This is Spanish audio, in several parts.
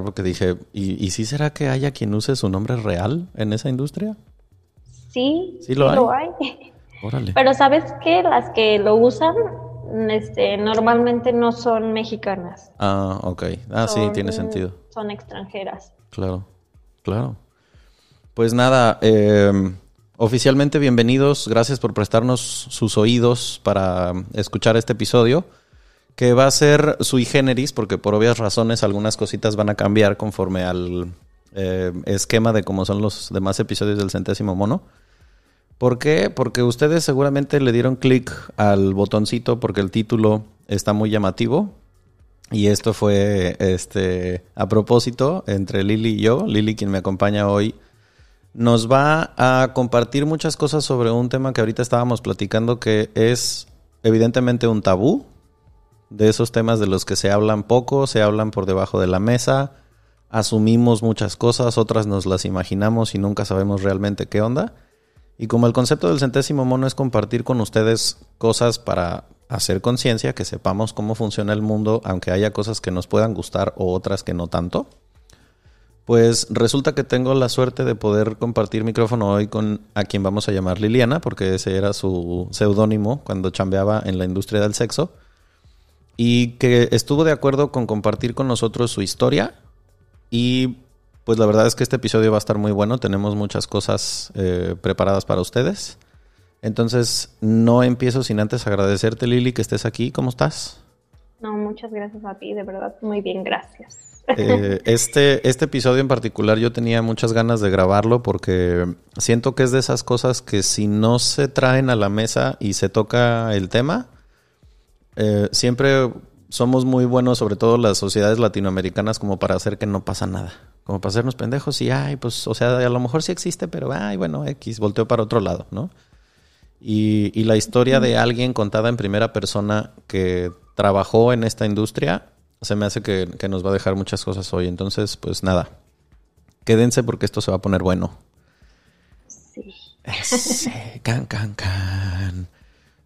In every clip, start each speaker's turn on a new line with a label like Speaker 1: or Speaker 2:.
Speaker 1: Porque dije, ¿y, ¿y sí será que haya quien use su nombre real en esa industria?
Speaker 2: Sí, sí lo hay. Órale. Pero sabes que las que lo usan este, normalmente no son mexicanas.
Speaker 1: Ah, ok. Ah, sí, tiene sentido.
Speaker 2: Son extranjeras.
Speaker 1: Claro, claro. Pues nada, em, oficialmente bienvenidos. Gracias por prestarnos sus oídos para escuchar este episodio que va a ser sui generis, porque por obvias razones algunas cositas van a cambiar conforme al eh, esquema de cómo son los demás episodios del centésimo mono. ¿Por qué? Porque ustedes seguramente le dieron clic al botoncito porque el título está muy llamativo. Y esto fue este a propósito entre Lili y yo. Lili, quien me acompaña hoy, nos va a compartir muchas cosas sobre un tema que ahorita estábamos platicando que es evidentemente un tabú de esos temas de los que se hablan poco, se hablan por debajo de la mesa, asumimos muchas cosas, otras nos las imaginamos y nunca sabemos realmente qué onda. Y como el concepto del centésimo mono es compartir con ustedes cosas para hacer conciencia, que sepamos cómo funciona el mundo, aunque haya cosas que nos puedan gustar o otras que no tanto, pues resulta que tengo la suerte de poder compartir micrófono hoy con a quien vamos a llamar Liliana, porque ese era su seudónimo cuando chambeaba en la industria del sexo y que estuvo de acuerdo con compartir con nosotros su historia. Y pues la verdad es que este episodio va a estar muy bueno. Tenemos muchas cosas eh, preparadas para ustedes. Entonces, no empiezo sin antes agradecerte, Lili, que estés aquí. ¿Cómo estás?
Speaker 2: No, muchas gracias a ti, de verdad, muy bien, gracias.
Speaker 1: Eh, este, este episodio en particular yo tenía muchas ganas de grabarlo porque siento que es de esas cosas que si no se traen a la mesa y se toca el tema, eh, siempre somos muy buenos, sobre todo las sociedades latinoamericanas, como para hacer que no pasa nada. Como para hacernos pendejos y, ay, pues, o sea, a lo mejor sí existe, pero, ay, bueno, X, volteo para otro lado, ¿no? Y, y la historia de alguien contada en primera persona que trabajó en esta industria, se me hace que, que nos va a dejar muchas cosas hoy. Entonces, pues nada, quédense porque esto se va a poner bueno.
Speaker 2: Sí.
Speaker 1: Sí, can, can, can.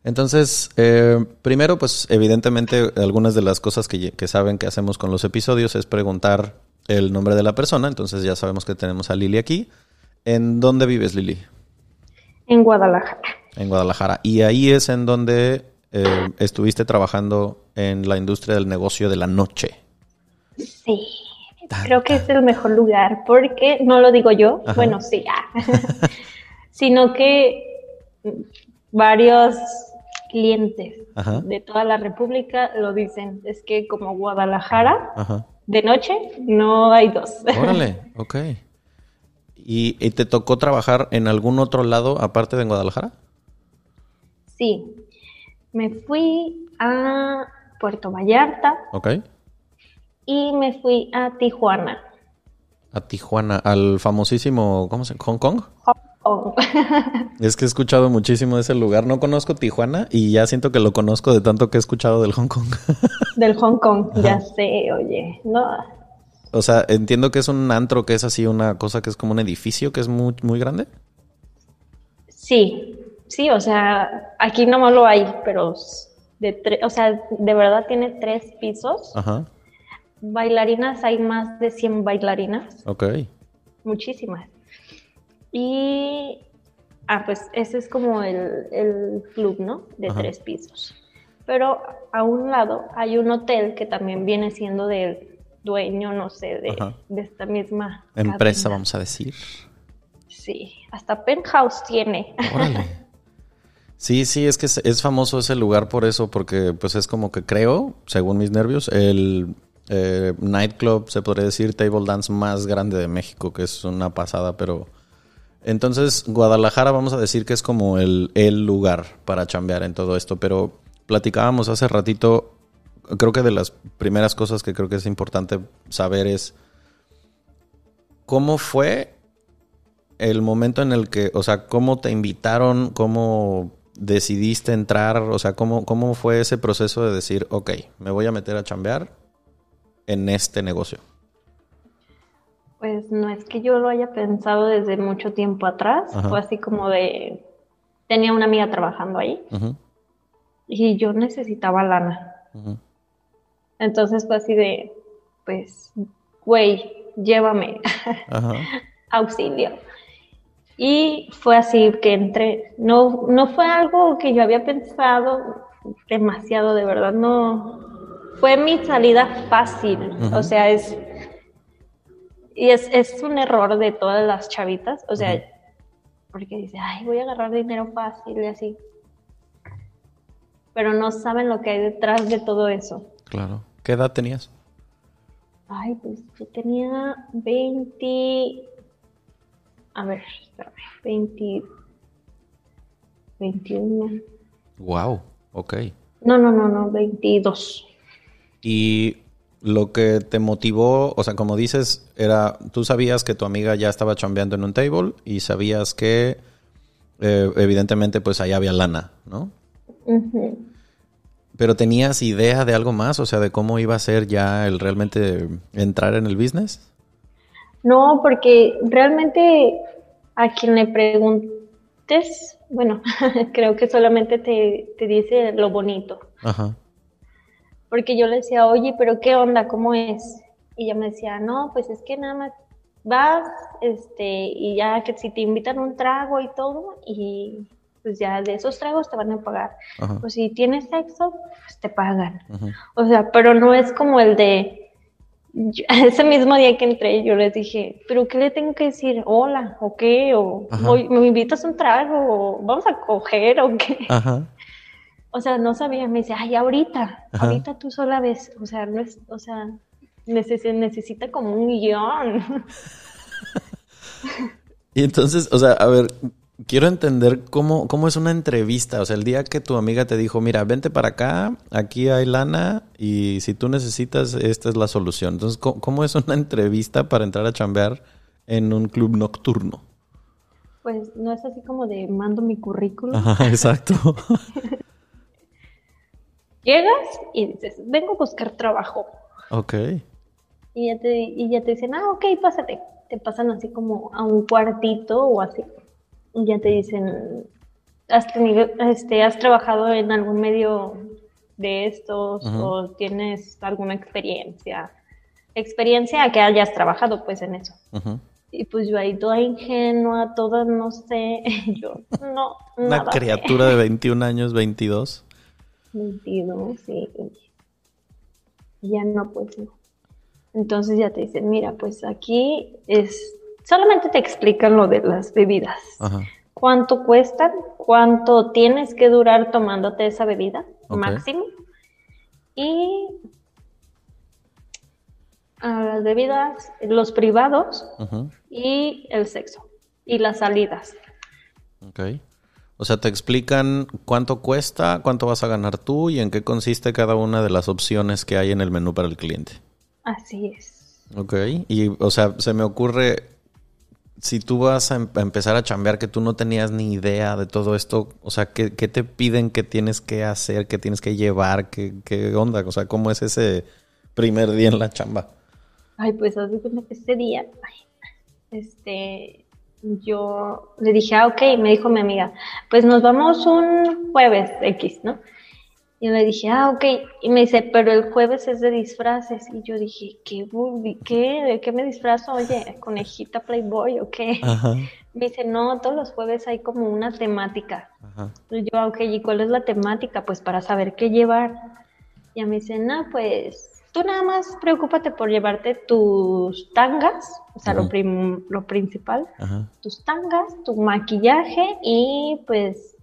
Speaker 1: Entonces, eh, primero, pues evidentemente algunas de las cosas que, saben que hacemos con los episodios es preguntar el nombre de la persona. Entonces ya sabemos que tenemos a Lili aquí. ¿En dónde vives, Lili?
Speaker 2: En Guadalajara.
Speaker 1: En Guadalajara. Y ahí es en donde eh, estuviste trabajando en la industria del negocio de la noche.
Speaker 2: Sí. Creo que es el mejor lugar porque no lo digo yo, bueno, sí, sino que varios clientes de toda la República lo dicen. Es que como Guadalajara, de noche no hay dos.
Speaker 1: Órale, ok. ¿Y, te tocó trabajar en algún otro lado aparte de en Guadalajara?
Speaker 2: Sí. Me fui a Puerto Vallarta.
Speaker 1: Ok.
Speaker 2: Y me fui a Tijuana.
Speaker 1: A Tijuana, al famosísimo, ¿cómo se llama? ¿Hong Kong? es que he escuchado muchísimo de ese lugar. No conozco Tijuana y ya siento que lo conozco de tanto que he escuchado del Hong Kong.
Speaker 2: del Hong Kong, ya sé, oye. No.
Speaker 1: O sea, entiendo que es un antro que es así una cosa que es como un edificio que es muy, muy grande.
Speaker 2: Sí, sí, o sea, aquí no lo hay, pero de o sea, de verdad tiene tres pisos. Ajá. Bailarinas, hay más de 100 bailarinas.
Speaker 1: Ok.
Speaker 2: Muchísimas. Y, ah, pues ese es como el, club, ¿no? De tres pisos. Pero a un lado hay un hotel que también viene siendo de, dueño, no sé, de, de esta misma
Speaker 1: empresa, vamos a decir.
Speaker 2: Sí, hasta penthouse tiene. Órale.
Speaker 1: Sí, sí, es que es, famoso ese lugar por eso, porque pues es como que creo, según mis nervios, el eh, nightclub, se podría decir, table dance más grande de México, que es una pasada, pero... Entonces, Guadalajara vamos a decir que es como el, el lugar para chambear en todo esto, pero platicábamos hace ratito, creo que de las primeras cosas que creo que es importante saber es cómo fue el momento en el que, o sea, cómo te invitaron, cómo decidiste entrar, o sea, cómo, cómo fue ese proceso de decir, ok, me voy a meter a chambear en este negocio.
Speaker 2: Pues no es que yo lo haya pensado desde mucho tiempo atrás, fue así como de, tenía una amiga trabajando ahí y yo necesitaba lana. Entonces fue así de, pues, güey, llévame, auxilio. Y fue así que entré. No, no fue algo que yo había pensado demasiado, de verdad, no. Fue mi salida fácil. O sea, es. Y es, es, un error de todas las chavitas. O sea, porque dice, ay, voy a agarrar dinero fácil y así. Pero no saben lo que hay detrás de todo eso.
Speaker 1: Claro. ¿Qué edad tenías?
Speaker 2: Ay, pues yo tenía 20. A ver, 20, 21.
Speaker 1: Wow, ok.
Speaker 2: No, no, no, no, 22.
Speaker 1: Y lo que te motivó, o sea, como dices, era, tú sabías que tu amiga ya estaba chambeando en un table y sabías que eh, evidentemente pues ahí había lana, ¿no? Pero tenías idea de algo más, o sea, de cómo iba a ser ya el realmente entrar en el business?
Speaker 2: No, porque realmente a quien le preguntes, bueno, creo que solamente te, dice lo bonito. Ajá. Porque yo le decía, oye, pero ¿qué onda? ¿Cómo es? Y ella me decía, no, pues es que nada más vas, este, y ya que si te invitan un trago y todo, y pues ya de esos tragos te van a pagar. Pues si tienes sexo, pues te pagan. O sea, pero no es como el de, ese mismo día que entré, yo les dije, ¿pero qué le tengo que decir? ¿Hola? ¿O qué? ¿O me invitas un trago? ¿O vamos a coger? ¿O qué? O sea, no sabía. Me dice, ay, ahorita, ahorita tú sola ves. O sea, no es, o sea, necesita como un guion.
Speaker 1: y entonces, o sea, a ver, quiero entender cómo, cómo es una entrevista. O sea, el día que tu amiga te dijo, mira, vente para acá, aquí hay lana y si tú necesitas, esta es la solución. Entonces, ¿cómo, es una entrevista para entrar a chambear en un club nocturno?
Speaker 2: Pues no es así como de mando mi currículum.
Speaker 1: Ajá, exacto.
Speaker 2: Llegas y dices, vengo a buscar trabajo.
Speaker 1: Ok.
Speaker 2: Y ya te, y ya te dicen, ah, ok, pásate. Te pasan así como a un cuartito o así ya te dicen, ¿has, tenido, este, ¿has trabajado en algún medio de estos o tienes alguna experiencia? Experiencia que hayas trabajado pues en eso. Y pues yo ahí toda ingenua, toda, no sé, yo no.
Speaker 1: Una criatura de 21 años, 22.
Speaker 2: 22, sí. Ya no, pues no. Entonces ya te dicen, mira, pues aquí es solamente te explican lo de las bebidas. ¿Cuánto cuestan? ¿Cuánto tienes que durar tomándote esa bebida máximo? Y las bebidas, los privados y el sexo y las salidas.
Speaker 1: Ok. O sea, te explican cuánto cuesta, cuánto vas a ganar tú y en qué consiste cada una de las opciones que hay en el menú para el cliente.
Speaker 2: Así es.
Speaker 1: Ok. Y, o sea, se me ocurre, si tú vas a, em-, empezar a chambear que tú no tenías ni idea de todo esto, o sea, ¿qué, te piden que tienes que hacer, qué tienes que llevar, qué, qué onda? O sea, ¿cómo es ese primer día en la chamba?
Speaker 2: Ay, pues que ese día, este, yo le dije, ah, ok, me dijo mi amiga, pues nos vamos un jueves X, ¿no? Y le dije, ah, ok. Y me dice, pero el jueves es de disfraces. Y yo dije, ¿qué? ¿Qué? ¿De qué me disfrazo? Oye, conejita Playboy o qué? Me dice, no, todos los jueves hay como una temática. Y yo, ok, ¿y cuál es la temática? Pues para saber qué llevar. Y me dice, no, pues tú nada más preocúpate por llevarte tus tangas, o sea, lo, lo, principal, tus tangas, tu maquillaje y pues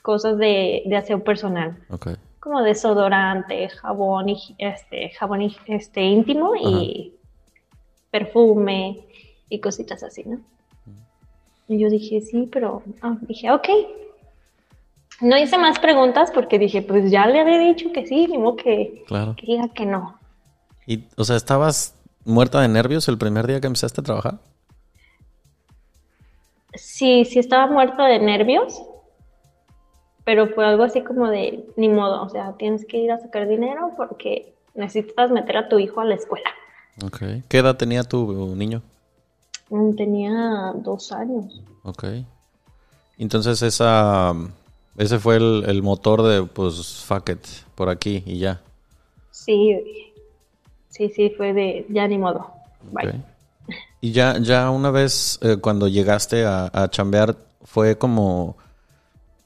Speaker 2: cosas de, de aseo personal.
Speaker 1: Okay.
Speaker 2: Como desodorante, jabón, este, jabón este, íntimo y perfume y cositas así, ¿no? Y yo dije, sí, pero ah, dije, ok. No hice más preguntas porque dije, pues ya le había dicho que sí, ni que, que diga que no.
Speaker 1: Y, o sea, ¿estabas muerta de nervios el primer día que empezaste a trabajar?
Speaker 2: Sí, sí estaba muerta de nervios, pero fue algo así como de, ni modo, o sea, tienes que ir a sacar dinero porque necesitas meter a tu hijo a la escuela.
Speaker 1: Ok. ¿Qué edad tenía tu niño?
Speaker 2: Mm, tenía dos años.
Speaker 1: Ok. Entonces esa, ese fue el, motor de, pues, fuck it, por aquí y ya.
Speaker 2: Sí, sí, sí, fue de, ya ni modo. Bye.
Speaker 1: Y ya, ya una vez eh, cuando llegaste a, a chambear, fue como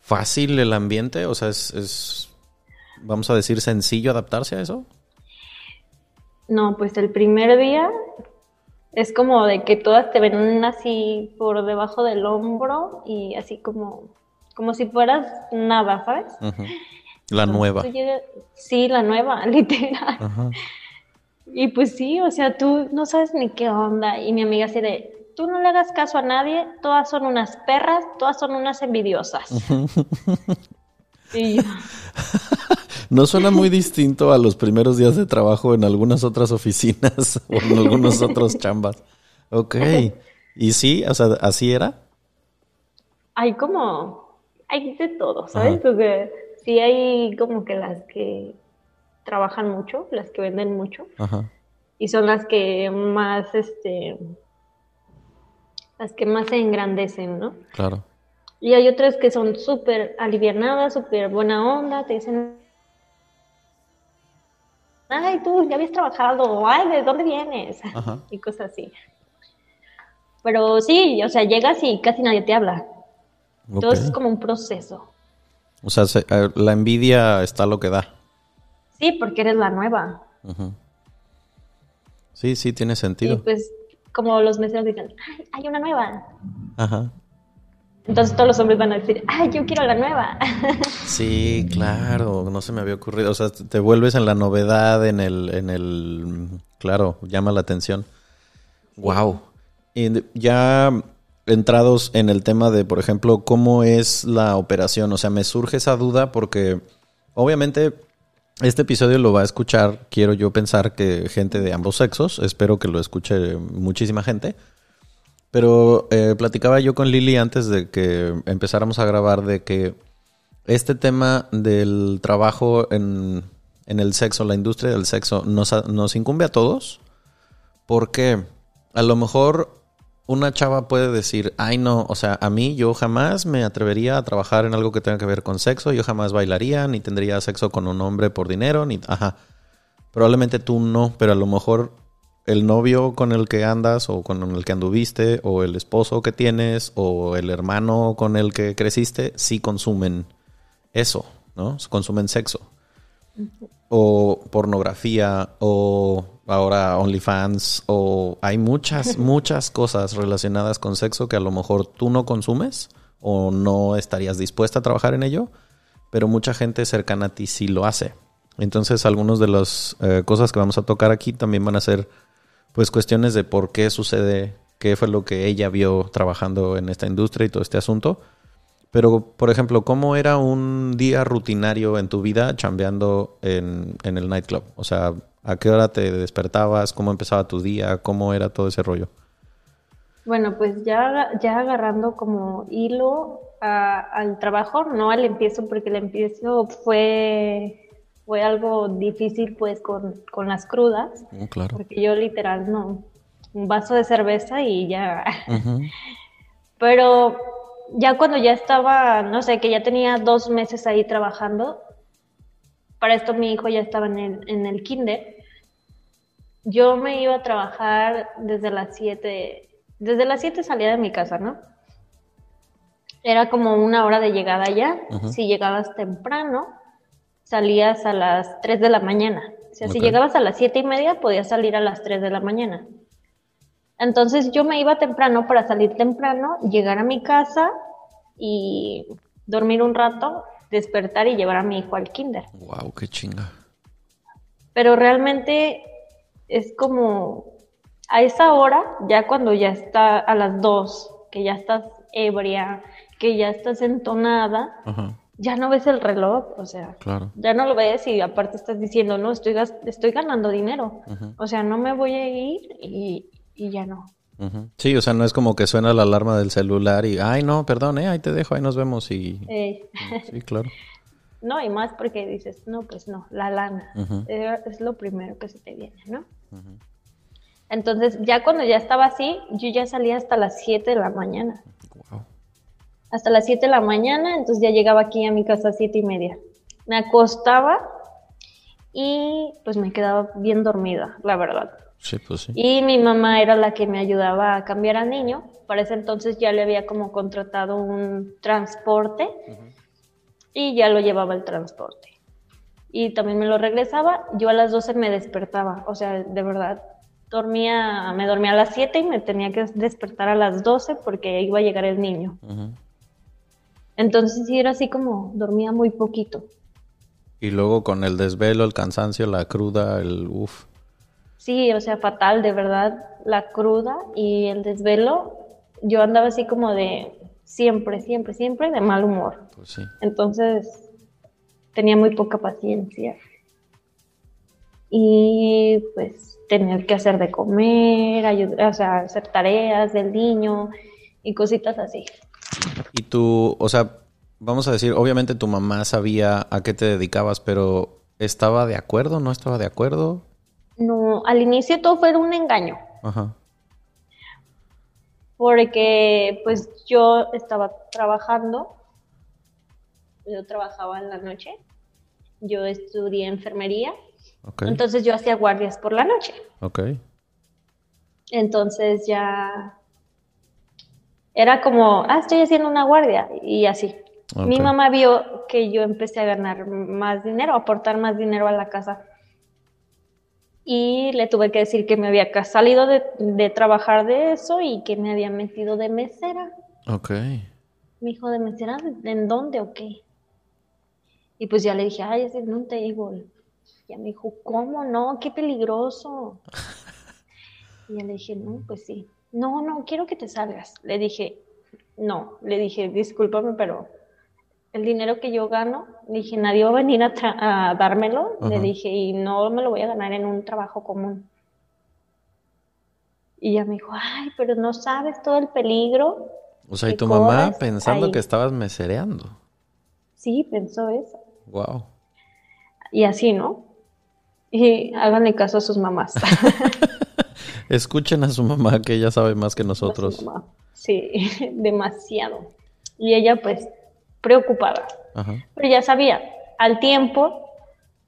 Speaker 1: fácil el ambiente? O sea, es, vamos a decir, sencillo adaptarse a eso.
Speaker 2: No, pues el primer día es como de que todas te ven así por debajo del hombro y así como, como si fueras nada, ¿sabes?
Speaker 1: La nueva.
Speaker 2: sí, la nueva, literal. Y pues sí, o sea, tú no sabes ni qué onda. Y mi amiga así de, tú no le hagas caso a nadie, todas son unas perras, todas son unas envidiosas.
Speaker 1: No suena muy distinto a los primeros días de trabajo en algunas otras oficinas o en algunos otros chambas. Ok. ¿Y sí? O sea, ¿así era?
Speaker 2: Hay como, hay de todo, ¿sabes? Porque sí hay como que las que trabajan mucho, las que venden mucho. Ajá. Y son las que más, este, las que más se engrandecen, ¿no?
Speaker 1: Claro.
Speaker 2: Y hay otras que son súper alivianadas, súper buena onda, te dicen, ay, tú ya habías trabajado, ay, ¿de dónde vienes? y cosas así. Pero sí, o sea, llegas y casi nadie te habla. Todo es como un proceso.
Speaker 1: O sea, eh, la envidia está lo que da.
Speaker 2: Sí, porque eres la nueva.
Speaker 1: Sí, sí, tiene sentido.
Speaker 2: Y pues como los meseros dicen, ¡ay, hay una nueva! Ajá. Entonces todos los hombres van a decir, ¡ay, yo quiero la nueva!
Speaker 1: Sí, claro, no se me había ocurrido. O sea, te vuelves en la novedad, en el, en el, claro, llama la atención. Wow. Y ya entrados en el tema de, por ejemplo, cómo es la operación. O sea, me surge esa duda porque obviamente este episodio lo va a escuchar, quiero yo pensar que gente de ambos sexos, espero que lo escuche muchísima gente. Pero eh, platicaba yo con Lili antes de que empezáramos a grabar de que este tema del trabajo en, el sexo, la industria del sexo, nos incumbe a todos. Porque a lo mejor una chava puede decir, ay no, o sea, a mí yo jamás me atrevería a trabajar en algo que tenga que ver con sexo, yo jamás bailaría, ni tendría sexo con un hombre por dinero, ni, ajá. Probablemente tú no, pero a lo mejor el novio con el que andas o con el que anduviste o el esposo que tienes o el hermano con el que creciste sí consumen eso, ¿no? Consumen sexo. O pornografía o ahora OnlyFans o hay muchas, muchas cosas relacionadas con sexo que a lo mejor tú no consumes o no estarías dispuesta a trabajar en ello, pero mucha gente cercana a ti sí lo hace. Entonces, algunas de las eh, cosas que vamos a tocar aquí también van a ser pues cuestiones de por qué sucede, qué fue lo que ella vio trabajando en esta industria y todo este asunto. Pero, por ejemplo, ¿cómo era un día rutinario en tu vida chambeando en, en el nightclub? O sea, ¿A qué hora te despertabas? ¿Cómo empezaba tu día? ¿Cómo era todo ese rollo?
Speaker 2: Bueno, pues ya, ya agarrando como hilo al trabajo, no al empiezo, porque el empiezo fue, fue algo difícil pues con, las crudas.
Speaker 1: Oh, claro.
Speaker 2: Porque yo literal no, un vaso de cerveza y ya. Pero ya cuando ya estaba, no sé, que ya tenía dos meses ahí trabajando, para esto mi hijo ya estaba en el, en el kinder yo me iba a trabajar desde las 7, desde las 7 salía de mi casa, ¿no? Era como una hora de llegada ya. Si llegabas temprano, salías a las 3 de la mañana. O sea, si llegabas a las siete y media, podías salir a las 3 de la mañana. Entonces yo me iba temprano para salir temprano, llegar a mi casa y dormir un rato, despertar y llevar a mi hijo al kinder.
Speaker 1: Wow, qué chinga.
Speaker 2: Pero realmente es como a esa hora, ya cuando ya está a las 2, que ya estás ebria, que ya estás entonada, ya no ves el reloj, o sea, ya no lo ves y aparte estás diciendo, no, estoy, estoy ganando dinero, o sea, no me voy a ir y, ya no.
Speaker 1: Sí, o sea, no es como que suena la alarma del celular y, ay, no, perdón, eh, ahí te dejo, ahí nos vemos y... Eh. Sí, claro.
Speaker 2: no, y más porque dices, no, pues no, la lana eh, es lo primero que se te viene, ¿no? Entonces, ya cuando ya estaba así, yo ya salía hasta las 7 de la mañana. Hasta las 7 de la mañana, entonces ya llegaba aquí a mi casa a 7 y media. Me acostaba y pues me quedaba bien dormida, la verdad.
Speaker 1: Sí, pues sí.
Speaker 2: Y mi mamá era la que me ayudaba a cambiar al niño. Para ese entonces ya le había como contratado un transporte y ya lo llevaba el transporte. Y también me lo regresaba. Yo a las 12 me despertaba. O sea, de verdad, dormía, me dormía a las 7 y me tenía que despertar a las 12 porque iba a llegar el niño. Entonces sí era así como dormía muy poquito.
Speaker 1: Y luego con el desvelo, el cansancio, la cruda, el uff.
Speaker 2: Sí, o sea, fatal, de verdad, la cruda y el desvelo, yo andaba así como de siempre, siempre, siempre de mal humor. Pues sí. Entonces tenía muy poca paciencia. Y pues tener que hacer de comer, ayudar, o sea, hacer tareas del niño y cositas así.
Speaker 1: Y tú, o sea, vamos a decir, obviamente tu mamá sabía a qué te dedicabas, pero ¿estaba de acuerdo? ¿No estaba de acuerdo?
Speaker 2: No, al inicio todo fue un engaño. Ajá. Porque pues yo estaba trabajando, yo trabajaba en la noche, yo estudié enfermería entonces yo hacía guardias por la noche.
Speaker 1: Ok.
Speaker 2: Entonces ya era como, ah, estoy haciendo una guardia y así. Mi mamá vio que yo empecé a ganar más dinero, a aportar más dinero a la casa. Y le tuve que decir que me había salido de, de trabajar de eso y que me había metido de mesera.
Speaker 1: Ok.
Speaker 2: Mi hijo de mesera, ¿en dónde o qué? Y pues ya le dije, ay, ese es un table. Y me dijo, ¿cómo no? Qué peligroso. y yo le dije, no, pues sí. No, no, quiero que te salgas. Le dije, no, le dije, discúlpame, pero el dinero que yo gano, le dije, nadie va a venir a, dármelo. Le dije, y no me lo voy a ganar en un trabajo común. Y ella me dijo, ay, pero no sabes todo el peligro.
Speaker 1: O sea, y tu mamá pensando que estabas mesereando.
Speaker 2: Sí, pensó eso.
Speaker 1: Wow.
Speaker 2: Y así, ¿no? Y háganle caso a sus mamás.
Speaker 1: Escuchen a su mamá, que ella sabe más que nosotros.
Speaker 2: Sí, demasiado. Y ella, pues, preocupada. Pero ya sabía, al tiempo,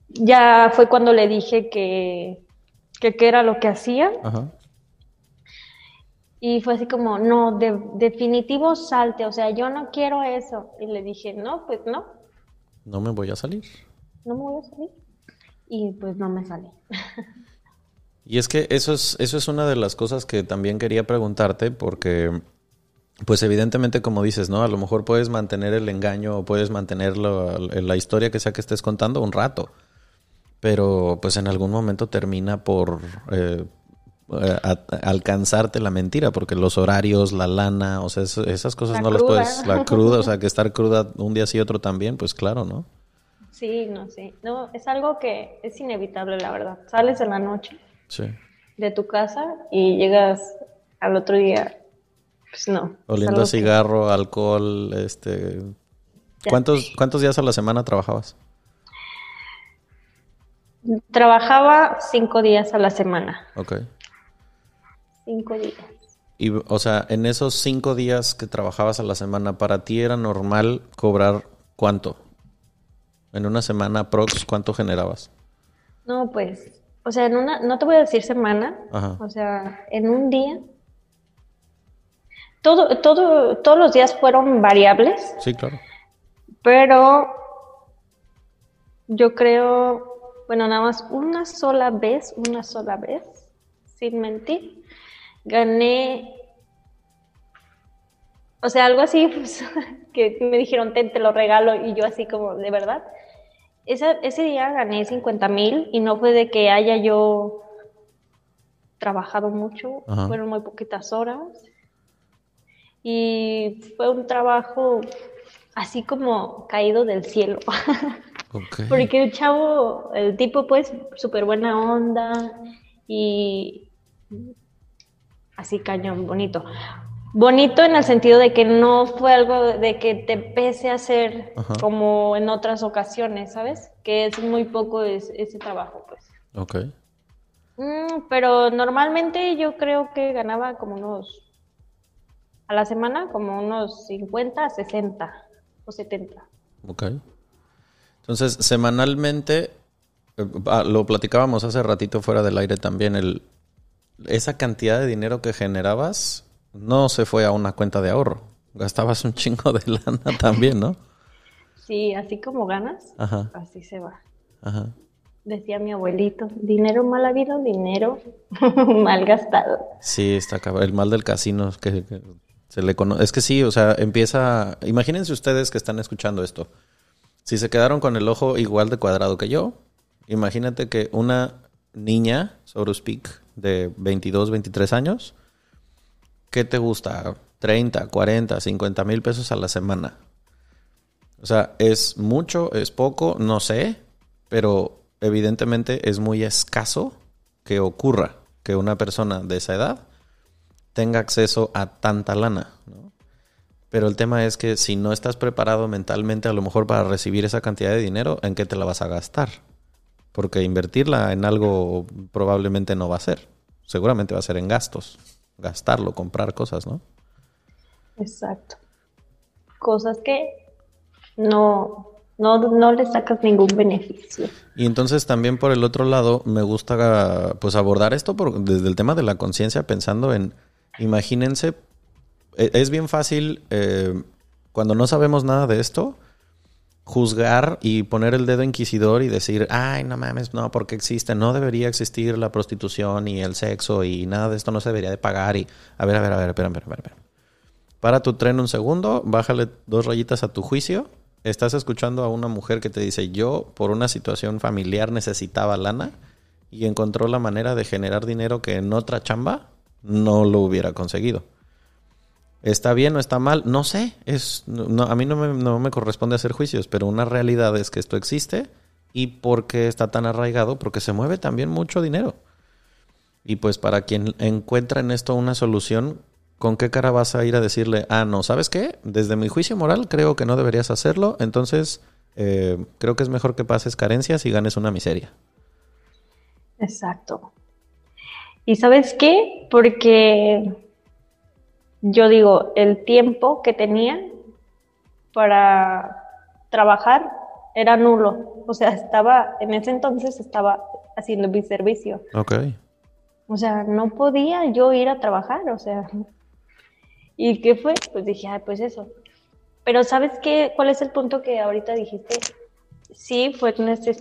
Speaker 2: ya fue cuando le dije que, que qué era lo que hacía. Y fue así como, no, de, definitivo salte, o sea, yo no quiero eso. Y le dije, no, pues no.
Speaker 1: No me voy a salir.
Speaker 2: No me voy a salir y pues no me sale.
Speaker 1: Y es que eso es, eso es una de las cosas que también quería preguntarte, porque, pues evidentemente, como dices, ¿no? A lo mejor puedes mantener el engaño o puedes mantener la historia que sea que estés contando un rato, pero pues en algún momento termina por eh, alcanzarte la mentira, porque los horarios, la lana, o sea, esas cosas no las puedes, la cruda, o sea, que estar cruda un día sí otro también, pues claro, ¿no?
Speaker 2: Sí, no, sí. No, es algo que es inevitable, la verdad. Sales en la noche de tu casa y llegas al otro día, pues no.
Speaker 1: Oliendo a cigarro, alcohol, este... ¿Cuántos, ¿Cuántos días a la semana trabajabas?
Speaker 2: Trabajaba cinco días a la semana.
Speaker 1: Ok.
Speaker 2: Cinco días.
Speaker 1: Y, o sea, en esos cinco días que trabajabas a la semana, ¿para ti era normal cobrar cuánto? En una semana prox, ¿cuánto generabas?
Speaker 2: No, pues, o sea, en una, no te voy a decir semana, o sea, en un día. Todo, todo, todos los días fueron variables.
Speaker 1: Sí, claro.
Speaker 2: Pero yo creo bueno, nada más una sola vez, una sola vez, sin mentir, gané, o sea, algo así, pues, que me dijeron, te, te lo regalo, y yo así como, de verdad. ese día gané 50 mil y no fue de que haya yo trabajado mucho, fueron muy poquitas horas. Y fue un trabajo así como caído del cielo. Porque el chavo, el tipo pues súper buena onda y así cañón, bonito. Bonito en el sentido de que no fue algo de que te pese a hacer como en otras ocasiones, ¿sabes? Que es muy poco ese trabajo, pues.
Speaker 1: Ok.
Speaker 2: Mm, pero normalmente yo creo que ganaba como unos, a la semana, como unos 50, 60 o 70.
Speaker 1: Ok. Entonces, semanalmente, eh, ah, lo platicábamos hace ratito fuera del aire también, el, esa cantidad de dinero que generabas no se fue a una cuenta de ahorro. Gastabas un chingo de lana también, ¿no?
Speaker 2: Sí, así como ganas, así se va. Ajá decía mi abuelito, dinero mal habido, dinero mal gastado.
Speaker 1: Sí, está el mal del casino que, se le conoce. Es que sí, o sea, empieza, imagínense ustedes que están escuchando esto. Si se quedaron con el ojo igual de cuadrado que yo, imagínate que una niña, so to speak, de 22, 23 años, ¿qué te gusta? 30, 40, 50 mil pesos a la semana. O sea, es mucho, es poco, no sé, pero evidentemente es muy escaso que ocurra que una persona de esa edad tenga acceso a tanta lana. Pero el tema es que si no estás preparado mentalmente a lo mejor para recibir esa cantidad de dinero, ¿en qué te la vas a gastar? Porque invertirla en algo probablemente no va a ser. Seguramente va a ser en gastos. Gastarlo, comprar cosas, ¿no?
Speaker 2: Exacto. Cosas que no, no, no le sacas ningún beneficio.
Speaker 1: Y entonces también por el otro lado me gusta pues abordar esto por, desde el tema de la conciencia pensando en, imagínense, e, es bien fácil eh, cuando no sabemos nada de esto, juzgar y poner el dedo inquisidor y decir, ay, no mames, no, porque existe, no debería existir la prostitución y el sexo y nada de esto no se debería de pagar y, a ver, a ver, a ver, espera, espera, espera. Para tu tren un segundo, bájale dos rayitas a tu juicio estás escuchando a una mujer que te dice, yo por una situación familiar necesitaba lana y encontró la manera de generar dinero que en otra chamba no lo hubiera conseguido. ¿Está bien o está mal? No sé. Es, a mí no me, no me corresponde hacer juicios, pero una realidad es que esto existe y porque está tan arraigado, porque se mueve también mucho dinero. Y pues para quien encuentra en esto una solución, ¿con qué cara vas a ir a decirle, ah, no, ¿sabes qué? Desde mi juicio moral creo que no deberías hacerlo, entonces eh, creo que es mejor que pases carencias y ganes una miseria.
Speaker 2: Exacto. ¿Y sabes qué? Porque yo digo, el tiempo que tenía para trabajar era nulo. O sea, estaba, en ese entonces estaba haciendo mi servicio.
Speaker 1: Ok.
Speaker 2: O sea, no podía yo ir a trabajar, o sea, ¿Y qué fue? Pues dije, ay, pues eso. Pero ¿sabes qué? ¿Cuál es el punto que ahorita dijiste? Sí, fue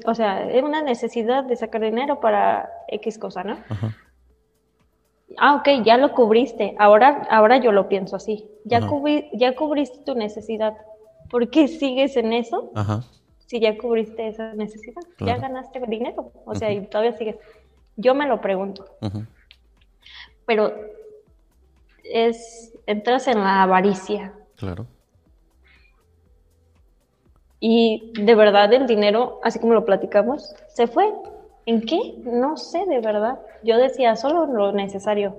Speaker 2: o sea, es una necesidad de sacar dinero para X cosa, ¿no? Ah, ok, ya lo cubriste. Ahora, ahora yo lo pienso así. Ya, ya cubriste tu necesidad. ¿Por qué sigues en eso? Si ya cubriste esa necesidad, ya ganaste dinero. O sea, y todavía sigues. Yo me lo pregunto. Pero es, entras en la avaricia.
Speaker 1: Claro.
Speaker 2: Y de verdad el dinero, así como lo platicamos, se fue. ¿En qué? No sé, de verdad. Yo decía solo lo necesario.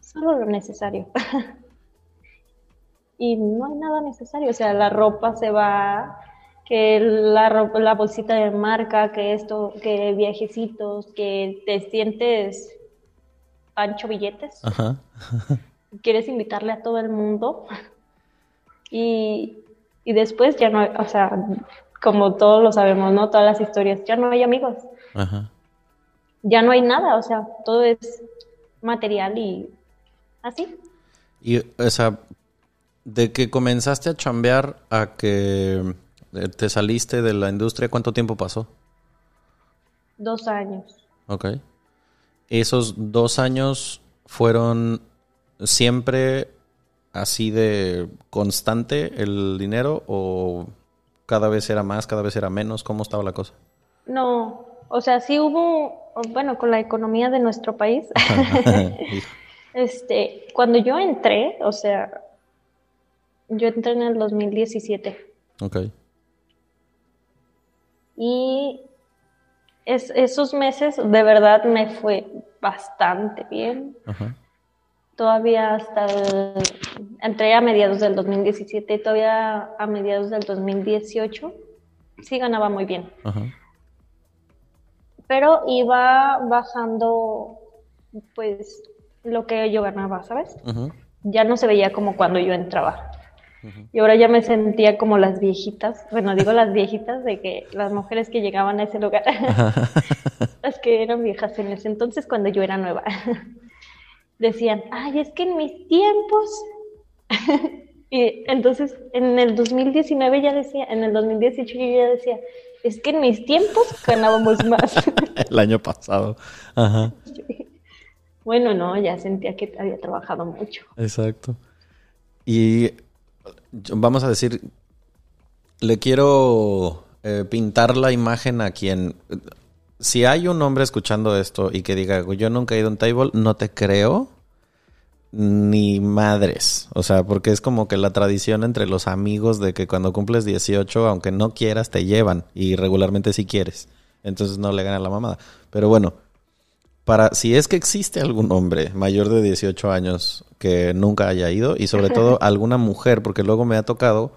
Speaker 2: Solo lo necesario. y no hay nada necesario. O sea, la ropa se va, que la, la bolsita de marca, que esto, que viajecitos, que te sientes pancho billetes. Ajá. quieres invitarle a todo el mundo y, después ya no, o sea, como todos lo sabemos, ¿no? Todas las historias, ya no hay amigos. Ya no hay nada, o sea, todo es material y así.
Speaker 1: Y, o sea, de que comenzaste a chambear a que te saliste de la industria, ¿cuánto tiempo pasó?
Speaker 2: Dos años.
Speaker 1: Ok. ¿Esos dos años fueron siempre así de constante el dinero o cada vez era más, cada vez era menos? ¿Cómo estaba la cosa?
Speaker 2: No, o sea, sí hubo, bueno, con la economía de nuestro país, este, cuando yo entré, o sea, yo entré en el 2017.
Speaker 1: Ok.
Speaker 2: Y es, esos meses de verdad me fue bastante bien. Todavía hasta el, entré a mediados del 2017 y todavía a mediados del 2018 sí ganaba muy bien. Pero iba bajando pues lo que yo ganaba, ¿sabes? Ya no se veía como cuando yo entraba. Y ahora ya me sentía como las viejitas, bueno, digo las viejitas de que las mujeres que llegaban a ese lugar, las que eran viejas en ese entonces cuando yo era nueva, decían, ay, es que en mis tiempos, y entonces en el 2019 ya decía, en el 2018 yo ya decía, es que en mis tiempos ganábamos más.
Speaker 1: el año pasado. Ajá.
Speaker 2: Bueno, no, ya sentía que había trabajado mucho.
Speaker 1: Exacto. Y vamos a decir, le quiero eh, pintar la imagen a quien... Si hay un hombre escuchando esto y que diga, yo nunca he ido a un table, no te creo ni madres. O sea, porque es como que la tradición entre los amigos de que cuando cumples 18, aunque no quieras, te llevan. Y regularmente si quieres. Entonces no le gana la mamada. Pero bueno, para si es que existe algún hombre mayor de 18 años que nunca haya ido y sobre todo alguna mujer, porque luego me ha tocado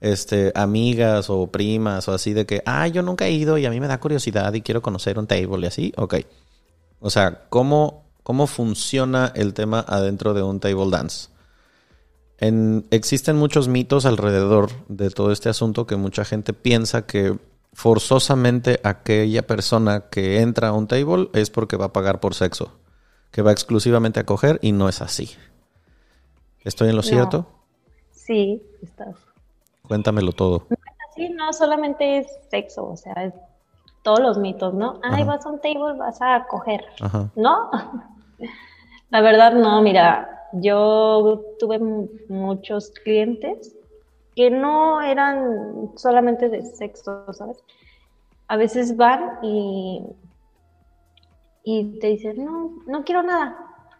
Speaker 1: este amigas o primas o así de que, ah, yo nunca he ido y a mí me da curiosidad y quiero conocer un table y así, ok. O sea, ¿cómo, cómo funciona el tema adentro de un table dance? En, existen muchos mitos alrededor de todo este asunto que mucha gente piensa que forzosamente aquella persona que entra a un table es porque va a pagar por sexo, que va exclusivamente a coger y no es así. ¿Estoy en lo cierto?
Speaker 2: Sí, estás.
Speaker 1: Cuéntamelo todo.
Speaker 2: No es así, no solamente es sexo, o sea, es todos los mitos, ¿no? Ay, vas a un table, vas a coger. ¿No? La verdad, no, mira, yo tuve muchos clientes que no eran solamente de sexo, ¿sabes? A veces van y, y te dicen, no, no quiero nada.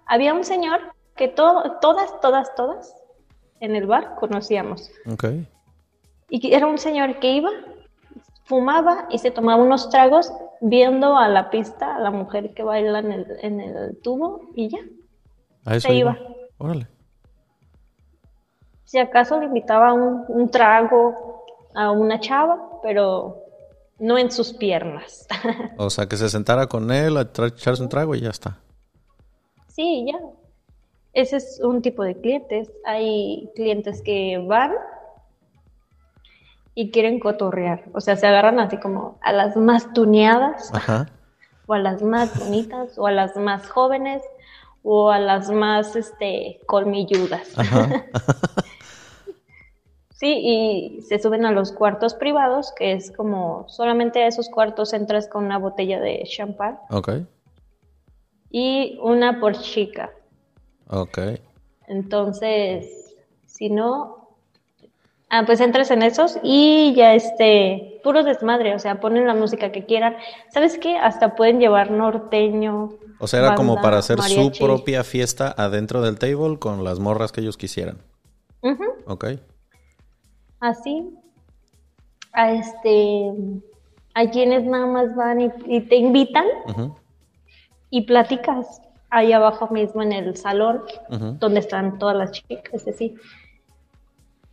Speaker 2: Había un señor que todas, todas, todas en el bar conocíamos.
Speaker 1: Ok.
Speaker 2: Y era un señor que iba, fumaba y se tomaba unos tragos viendo a la pista a la mujer que baila en el, en el tubo y ya.
Speaker 1: A eso se iba. Órale
Speaker 2: si acaso le invitaba un, un trago a una chava, pero no en sus piernas.
Speaker 1: o sea, que se sentara con él a echarse un trago y ya está.
Speaker 2: Sí, ya. Ese es un tipo de clientes. Hay clientes que van y quieren cotorrear. O sea, se agarran así como a las más tuneadas, o a las más bonitas, o a las más jóvenes, o a las más este colmilludas. Sí, y se suben a los cuartos privados, que es como solamente a esos cuartos entras con una botella de champán.
Speaker 1: Ok.
Speaker 2: Y una por chica.
Speaker 1: Ok.
Speaker 2: Entonces, si no, ah, pues entras en esos y ya este, puro desmadre, o sea, ponen la música que quieran. ¿Sabes qué? Hasta pueden llevar norteño.
Speaker 1: O sea, era como para hacer su propia fiesta adentro del table con las morras que ellos quisieran. Ok
Speaker 2: así. A este, hay quienes nada más van y, te invitan y platicas ahí abajo mismo en el salón donde están todas las chicas, así.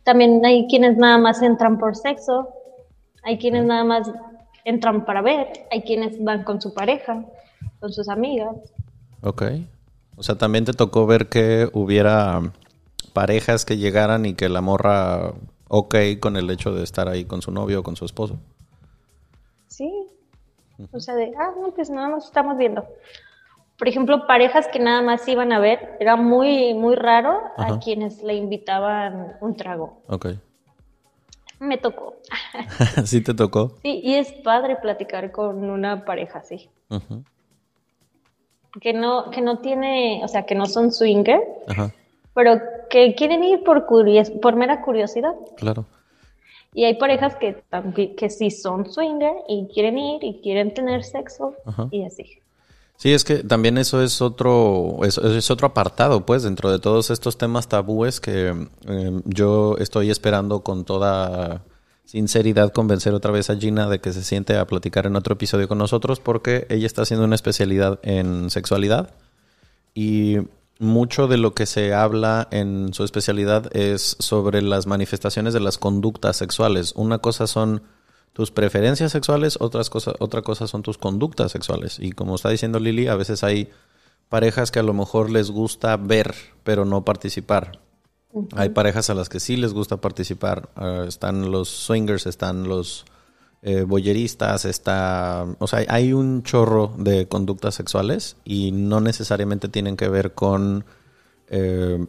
Speaker 2: También hay quienes nada más entran por sexo, hay quienes nada más entran para ver, hay quienes van con su pareja, con sus amigas.
Speaker 1: Ok. O sea, también te tocó ver que hubiera parejas que llegaran y que la morra ok con el hecho de estar ahí con su novio o con su esposo.
Speaker 2: Sí. O sea, de, ah, no, pues nada más estamos viendo. Por ejemplo, parejas que nada más iban a ver, era muy, muy raro a quienes le invitaban un trago.
Speaker 1: Ok.
Speaker 2: Me tocó.
Speaker 1: ¿Sí te tocó?
Speaker 2: Sí, y es padre platicar con una pareja así. Que no, que no tiene, o sea, que no son swinger, pero que quieren ir por, por mera curiosidad.
Speaker 1: Claro.
Speaker 2: Y hay parejas que, que sí son swinger y quieren ir y quieren tener sexo y así.
Speaker 1: Sí, es que también eso es otro, es, otro apartado, pues, dentro de todos estos temas tabúes que em, yo estoy esperando con toda sinceridad convencer otra vez a Gina de que se siente a platicar en otro episodio con nosotros porque ella está haciendo una especialidad en sexualidad y mucho de lo que se habla en su especialidad es sobre las manifestaciones de las conductas sexuales. Una cosa son tus preferencias sexuales, otras cosas, otra cosa son tus conductas sexuales. Y como está diciendo Lili, a veces hay parejas que a lo mejor les gusta ver, pero no participar. Hay parejas a las que sí les gusta participar. Ah, están los swingers, están los eh, boyeristas, está... O sea, hay un chorro de conductas sexuales y no necesariamente tienen que ver con... Eh,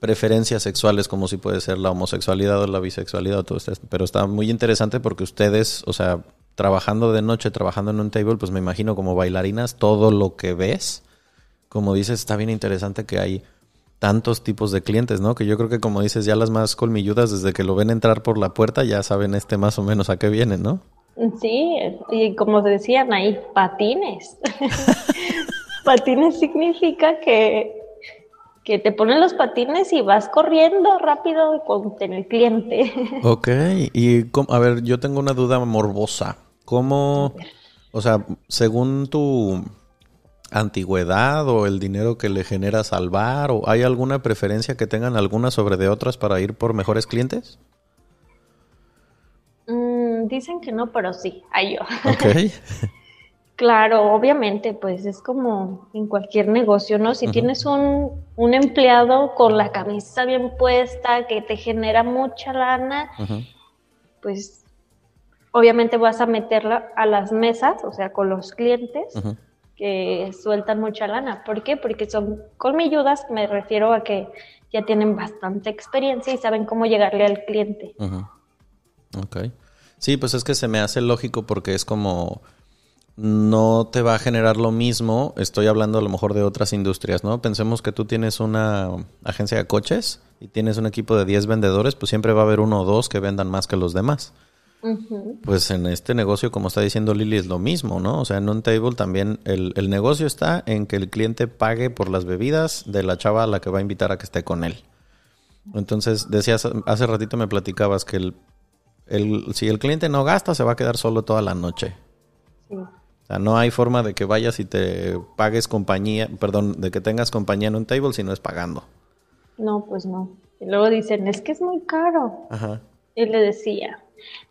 Speaker 1: preferencias sexuales como si puede ser la homosexualidad o la bisexualidad todo esto. Pero está muy interesante porque ustedes, o sea, trabajando de noche, trabajando en un table, pues me imagino como bailarinas, todo lo que ves, como dices, está bien interesante que hay tantos tipos de clientes, ¿no? Que yo creo que como dices, ya las más colmilludas, desde que lo ven entrar por la puerta, ya saben este más o menos a qué vienen, ¿no?
Speaker 2: Sí, y como decían ahí, patines. patines significa que que te ponen los patines y vas corriendo rápido con el cliente.
Speaker 1: Ok, y a ver, yo tengo una duda morbosa. ¿Cómo, o sea, según tu antigüedad o el dinero que le generas al bar, o hay alguna preferencia que tengan algunas sobre de otras para ir por mejores clientes?
Speaker 2: Mm, dicen que no, pero sí, hay yo. Ok. Claro, obviamente, pues es como en cualquier negocio, ¿no? Si tienes un, un, empleado con la camisa bien puesta, que te genera mucha lana, pues obviamente vas a meterla a las mesas, o sea, con los clientes que sueltan mucha lana. ¿Por qué? Porque son colmilludas, me refiero a que ya tienen bastante experiencia y saben cómo llegarle al cliente.
Speaker 1: Ok. Sí, pues es que se me hace lógico porque es como no te va a generar lo mismo. Estoy hablando a lo mejor de otras industrias, ¿no? Pensemos que tú tienes una agencia de coches y tienes un equipo de 10 vendedores, pues siempre va a haber uno o dos que vendan más que los demás. Pues en este negocio, como está diciendo Lili, es lo mismo, ¿no? O sea, en un table también el, el, negocio está en que el cliente pague por las bebidas de la chava a la que va a invitar a que esté con él. Entonces, decías, hace ratito me platicabas que el, el, si el cliente no gasta, se va a quedar solo toda la noche. Sí. O sea, no hay forma de que vayas y te pagues compañía, perdón, de que tengas compañía en un table si no es pagando.
Speaker 2: No, pues no. Y luego dicen, es que es muy caro. Ajá. Y le decía,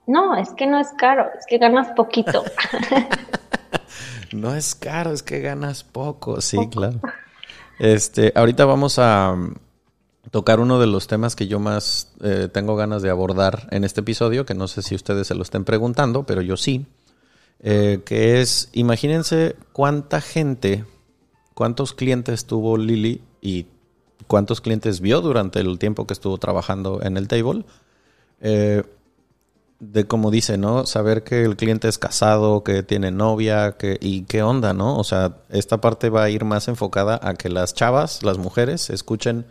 Speaker 2: no, es que no es caro, es que ganas poquito.
Speaker 1: no es caro, es que ganas poco, sí, claro. Este, ahorita vamos a um, tocar uno de los temas que yo más eh, tengo ganas de abordar en este episodio, que no sé si ustedes se lo estén preguntando, pero yo sí. Eh, que es, imagínense cuánta gente, cuántos clientes tuvo Lili y cuántos clientes vio durante el tiempo que estuvo trabajando en el table. Eh, de como dice, ¿no? Saber que el cliente es casado, que tiene novia, que, y qué onda, ¿no? O sea, esta parte va a ir más enfocada a que las chavas, las mujeres, escuchen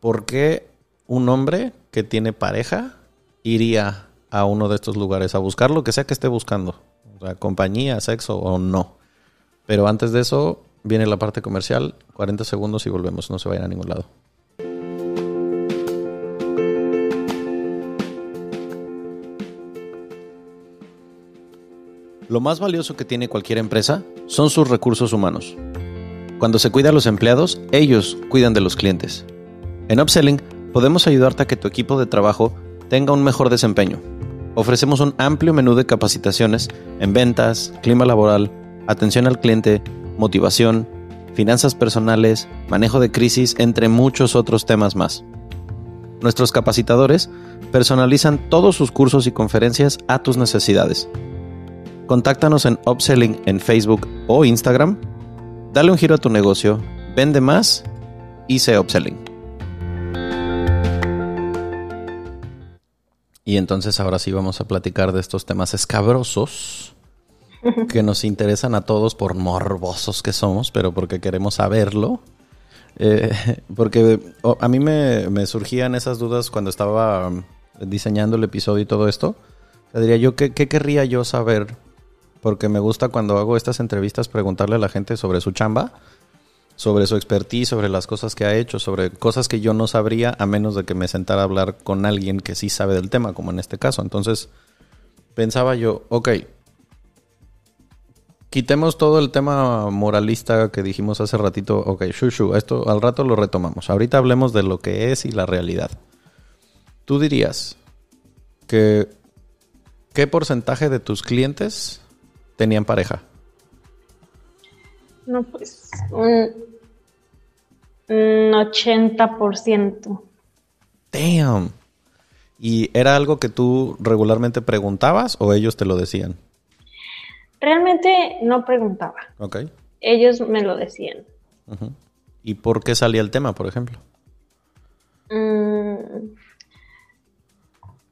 Speaker 1: por qué un hombre que tiene pareja iría a uno de estos lugares a buscar lo que sea que esté buscando. O sea, compañía, sexo o no. Pero antes de eso viene la parte comercial. 40 segundos y volvemos. No se vayan a ningún lado. Lo más valioso que tiene cualquier empresa son sus recursos humanos. Cuando se cuida a los empleados, ellos cuidan de los clientes. En Upselling podemos ayudarte a que tu equipo de trabajo tenga un mejor desempeño ofrecemos un amplio menú de capacitaciones en ventas, clima laboral, atención al cliente, motivación, finanzas personales, manejo de crisis, entre muchos otros temas más. Nuestros capacitadores personalizan todos sus cursos y conferencias a tus necesidades. Contáctanos en Upselling en Facebook o Instagram. Dale un giro a tu negocio, vende más y sé Upselling. Y entonces ahora sí vamos a platicar de estos temas escabrosos que nos interesan a todos por morbosos que somos, pero porque queremos saberlo. Eh, porque a mí me, surgían esas dudas cuando estaba um, diseñando el episodio y todo esto. diría yo, ¿qué, ¿qué querría yo saber? Porque me gusta cuando hago estas entrevistas preguntarle a la gente sobre su chamba sobre su expertise, sobre las cosas que ha hecho, sobre cosas que yo no sabría a menos de que me sentara a hablar con alguien que sí sabe del tema, como en este caso. Entonces, pensaba yo, ok, quitemos todo el tema moralista que dijimos hace ratito, ok, shushu, esto al rato lo retomamos. Ahorita hablemos de lo que es y la realidad. Tú dirías que ¿qué porcentaje de tus clientes tenían pareja?
Speaker 2: No, pues un 80%.
Speaker 1: Damn. ¿Y era algo que tú regularmente preguntabas o ellos te lo decían?
Speaker 2: Realmente no preguntaba.
Speaker 1: Ok.
Speaker 2: Ellos me lo decían.
Speaker 1: ¿Y por qué salía el tema, por ejemplo?
Speaker 2: Mm,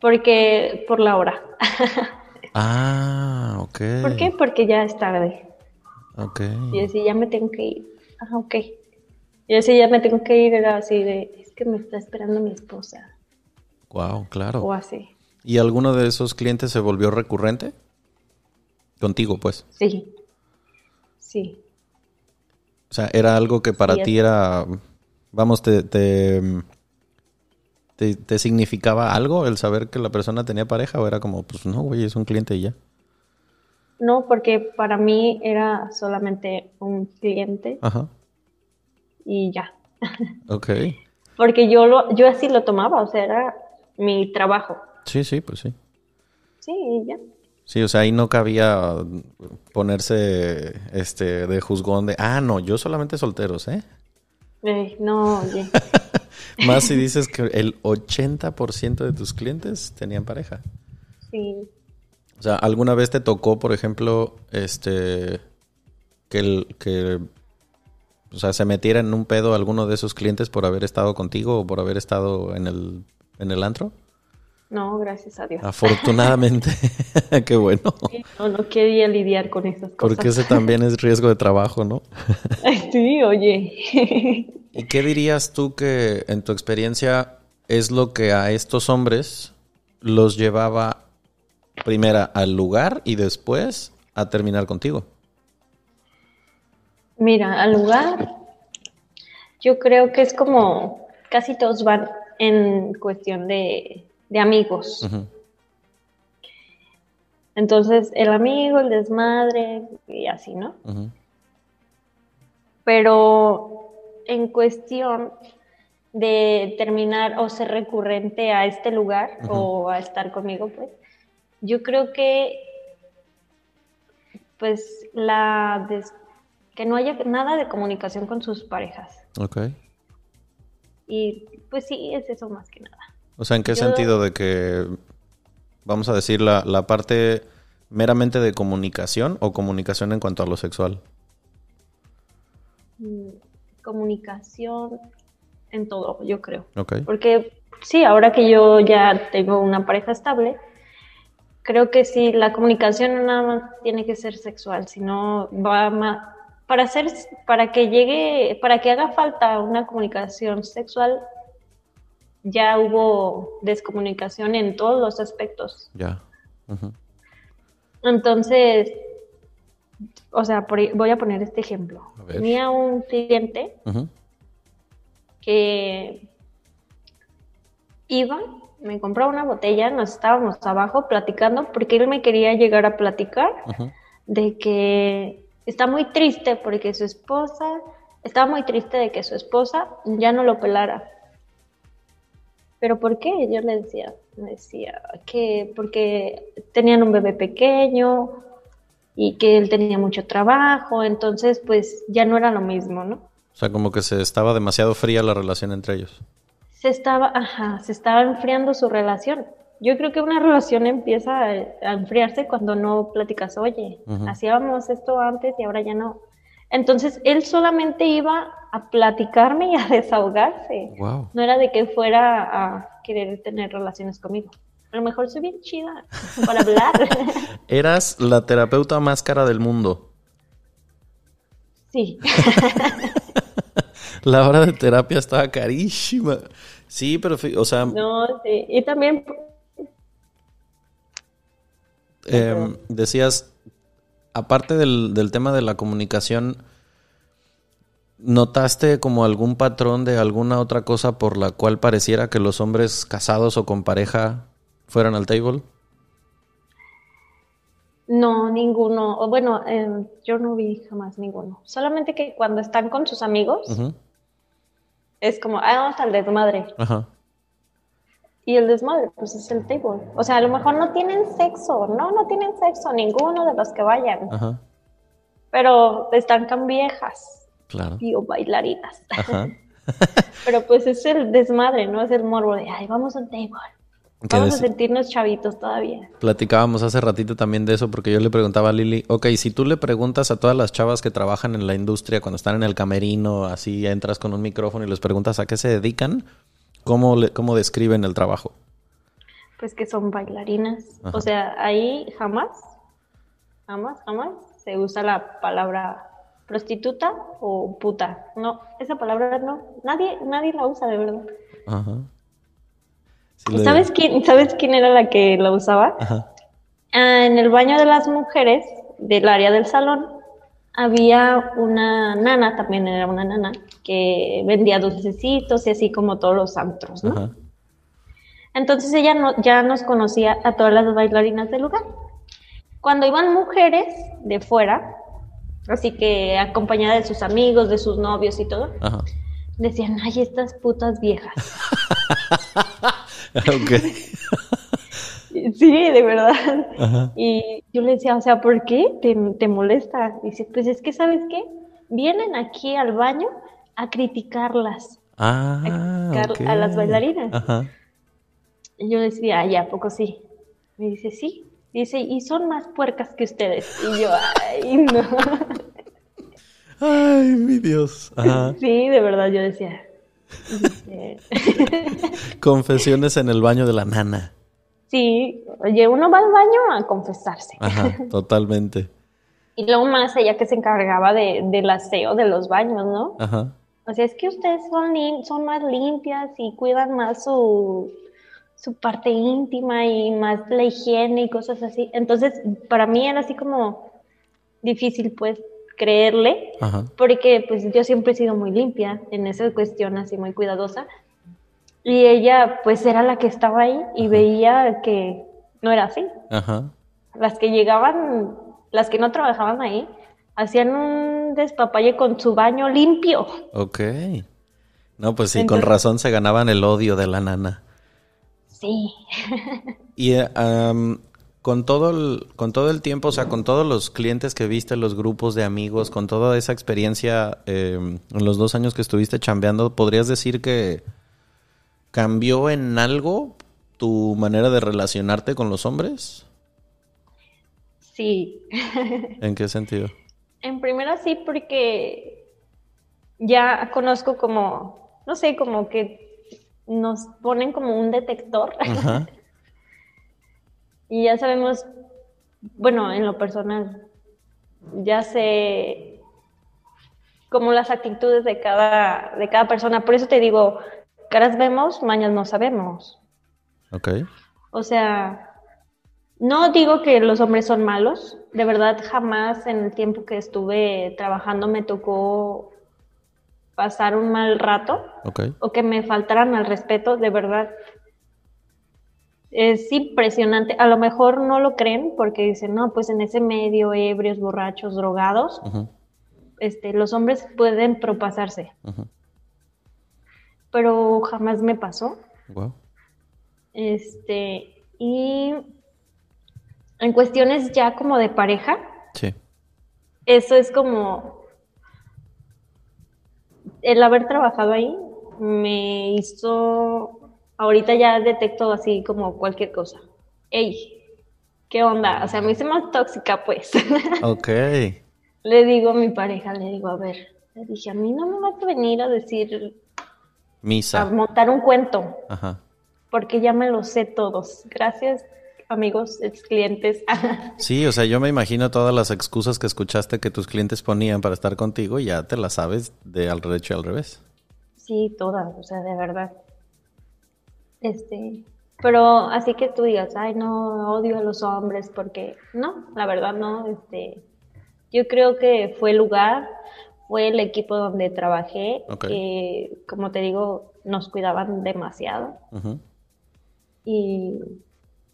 Speaker 2: porque por la hora.
Speaker 1: ah, ok.
Speaker 2: ¿Por qué? Porque ya es tarde.
Speaker 1: Ok.
Speaker 2: Y así ya me tengo que ir. Ah, ok. Y así ya me tengo que ir, era así de, es que me está esperando mi esposa.
Speaker 1: Wow, claro.
Speaker 2: O así.
Speaker 1: ¿Y alguno de esos clientes se volvió recurrente? Contigo, pues.
Speaker 2: Sí. Sí.
Speaker 1: O sea, era algo que para ti era, vamos, te, te, te, significaba algo el saber que la persona tenía pareja o era como, pues no, güey, es un cliente y ya.
Speaker 2: No, porque para mí era solamente un cliente.
Speaker 1: Ajá
Speaker 2: y ya.
Speaker 1: Ok.
Speaker 2: Porque yo, lo, yo así lo tomaba, o sea, era mi trabajo.
Speaker 1: Sí, sí, pues sí.
Speaker 2: Sí, y ya.
Speaker 1: Sí, o sea, ahí no cabía ponerse este de juzgón de, ah, no, yo solamente solteros, ¿eh?
Speaker 2: eh no, oye.
Speaker 1: Más si dices que el 80% de tus clientes tenían pareja.
Speaker 2: Sí.
Speaker 1: O sea, ¿alguna vez te tocó, por ejemplo, este, que, el, que o sea, se metiera en un pedo alguno de esos clientes por haber estado contigo o por haber estado en el, en el antro?
Speaker 2: No, gracias a Dios.
Speaker 1: Afortunadamente, qué bueno.
Speaker 2: no, no quería lidiar con esas cosas.
Speaker 1: Porque ese también es riesgo de trabajo, ¿no?
Speaker 2: sí, oye.
Speaker 1: ¿Y qué dirías tú que en tu experiencia es lo que a estos hombres los llevaba primera al lugar y después a terminar contigo?
Speaker 2: Mira, al lugar, yo creo que es como casi todos van en cuestión de, amigos. Entonces, el amigo, el desmadre y así, ¿no? Pero en cuestión de terminar o ser recurrente a este lugar o a estar conmigo, pues, yo creo que pues la que no haya nada de comunicación con sus parejas.
Speaker 1: Ok.
Speaker 2: Y pues sí, es eso más que nada.
Speaker 1: O sea, ¿en qué sentido de que, vamos a decir, la, la parte meramente de comunicación o comunicación en cuanto a lo sexual?
Speaker 2: Mm, comunicación en todo, yo creo.
Speaker 1: Ok.
Speaker 2: Porque sí, ahora que yo ya tengo una pareja estable, creo que sí, la comunicación no nada más tiene que ser sexual, sino va más, para hacer, para que llegue, para que haga falta una comunicación sexual, ya hubo descomunicación en todos los aspectos.
Speaker 1: Ya.
Speaker 2: Entonces, o sea, voy a poner este ejemplo. Tenía un cliente que iba, me compraba una botella, nos estábamos abajo platicando porque él me quería llegar a platicar de que está muy triste porque su esposa, estaba muy triste de que su esposa ya no lo pelara. ¿Pero por qué? Yo le decía, me decía que porque tenían un bebé pequeño y que él tenía mucho trabajo, entonces pues ya no era lo mismo, ¿no?
Speaker 1: O sea, como que se estaba demasiado fría la relación entre ellos.
Speaker 2: Se estaba, ajá, se estaba enfriando su relación. Yo creo que una relación empieza a, enfriarse cuando no platicas, oye, hacíamos esto antes y ahora ya no. Entonces él solamente iba a platicarme y a desahogarse. No era de que fuera a querer tener relaciones conmigo. A lo mejor soy bien chida para hablar.
Speaker 1: Eras la terapeuta más cara del mundo.
Speaker 2: Sí.
Speaker 1: la hora de terapia estaba carísima. Sí, pero, o sea...
Speaker 2: No, sí. Y también...
Speaker 1: Em, decías, aparte del, del tema de la comunicación, ¿notaste como algún patrón de alguna otra cosa por la cual pareciera que los hombres casados o con pareja fueran al table?
Speaker 2: No, ninguno. Bueno, em, yo no vi jamás ninguno. Solamente que cuando están con sus amigos, es como, ah, vamos al desmadre. Ajá. Y el desmadre, pues es el table. O sea, a lo mejor no tienen sexo, no, no tienen sexo, ninguno de los que vayan. Ajá. Pero están tan viejas. Claro. Digo, bailarinas. Ajá. Pero pues es el desmadre, ¿no? Es el morbo de, ay, vamos al table. Vamos a sentirnos chavitos todavía.
Speaker 1: Platicábamos hace ratito también de eso porque yo le preguntaba a Lili, ok, si tú le preguntas a todas las chavas que trabajan en la industria cuando están en el camerino, así entras con un micrófono y les preguntas a qué se dedican, ¿cómo, le, cómo describen el trabajo?
Speaker 2: Pues que son bailarinas. O sea, ahí jamás, jamás, jamás se usa la palabra prostituta o puta. No, esa palabra no, nadie, nadie la usa de verdad. Ajá. ¿Sabes, quién, ¿Sabes quién era la que la usaba? Ah, en el baño de las mujeres del área del salón había una nana, también era una nana, que vendía dulcecitos y así como todos los antros, ¿no? Entonces ella no, ya nos conocía a todas las bailarinas del lugar. Cuando iban mujeres de fuera, así que acompañada de sus amigos, de sus novios y todo, decían, ay, estas putas viejas. sí, de verdad. Y yo le decía, o sea, ¿por qué te, te molesta? dice, pues es que, ¿sabes qué? Vienen aquí al baño a criticarlas. Ah, a criticar a las bailarinas. Y yo decía, ay, ¿a poco sí? Me dice, sí. Dice, y son más puercas que ustedes. Y yo, ay, no.
Speaker 1: Ay, mi Dios.
Speaker 2: Sí, de verdad, yo decía,
Speaker 1: Confesiones en el baño de la nana.
Speaker 2: Sí, oye, uno va al baño a confesarse.
Speaker 1: Ajá, totalmente.
Speaker 2: y luego más ella que se encargaba de, del aseo de los baños, ¿no? Ajá. O sea, es que ustedes son, son más limpias y cuidan más su, su parte íntima y más la higiene y cosas así. Entonces, para mí era así como difícil, pues, creerle, porque pues yo siempre he sido muy limpia en esa cuestión, así muy cuidadosa. Y ella pues era la que estaba ahí y veía que no era así. Las que llegaban, las que no trabajaban ahí, hacían un despapalle con su baño limpio.
Speaker 1: Ok. No, pues sí, con razón se ganaban el odio de la nana.
Speaker 2: Sí.
Speaker 1: y con todo el, con todo el tiempo, o sea, con todos los clientes que viste, los grupos de amigos, con toda esa experiencia em, en los dos años que estuviste chambeando, ¿podrías decir que cambió en algo tu manera de relacionarte con los hombres?
Speaker 2: Sí.
Speaker 1: ¿En qué sentido?
Speaker 2: En primera sí, porque ya conozco como, no sé, como que nos ponen como un detector. Ajá. Y ya sabemos, bueno, en lo personal, ya sé como las actitudes de cada, de cada persona. Por eso te digo, caras vemos, mañas no sabemos.
Speaker 1: Ok.
Speaker 2: O sea, no digo que los hombres son malos. De verdad, jamás en el tiempo que estuve trabajando me tocó pasar un mal rato. Okay. O que me faltaran al respeto, de verdad es impresionante. A lo mejor no lo creen porque dicen, no, pues en ese medio, ebrios, borrachos, drogados, este, los hombres pueden propasarse. Pero jamás me pasó. Este, y en cuestiones ya como de pareja, sí. eso es como el haber trabajado ahí me hizo ahorita ya detecto así como cualquier cosa. Ey, ¿qué onda? O sea, me hice más tóxica, pues.
Speaker 1: Ok.
Speaker 2: le digo a mi pareja, le digo, a ver, le dije, a mí no me vas a venir a decir...
Speaker 1: Misa.
Speaker 2: A montar un cuento. Ajá. porque ya me lo sé todos. Gracias, amigos, ex clientes.
Speaker 1: sí, o sea, yo me imagino todas las excusas que escuchaste que tus clientes ponían para estar contigo, ya te las sabes de al derecho y al revés.
Speaker 2: Sí, todas, o sea, de verdad. Este, pero así que tú digas, ay, no, odio a los hombres, porque no, la verdad no, este, yo creo que fue lugar, fue el equipo donde trabajé, que, como te digo, nos cuidaban demasiado. Y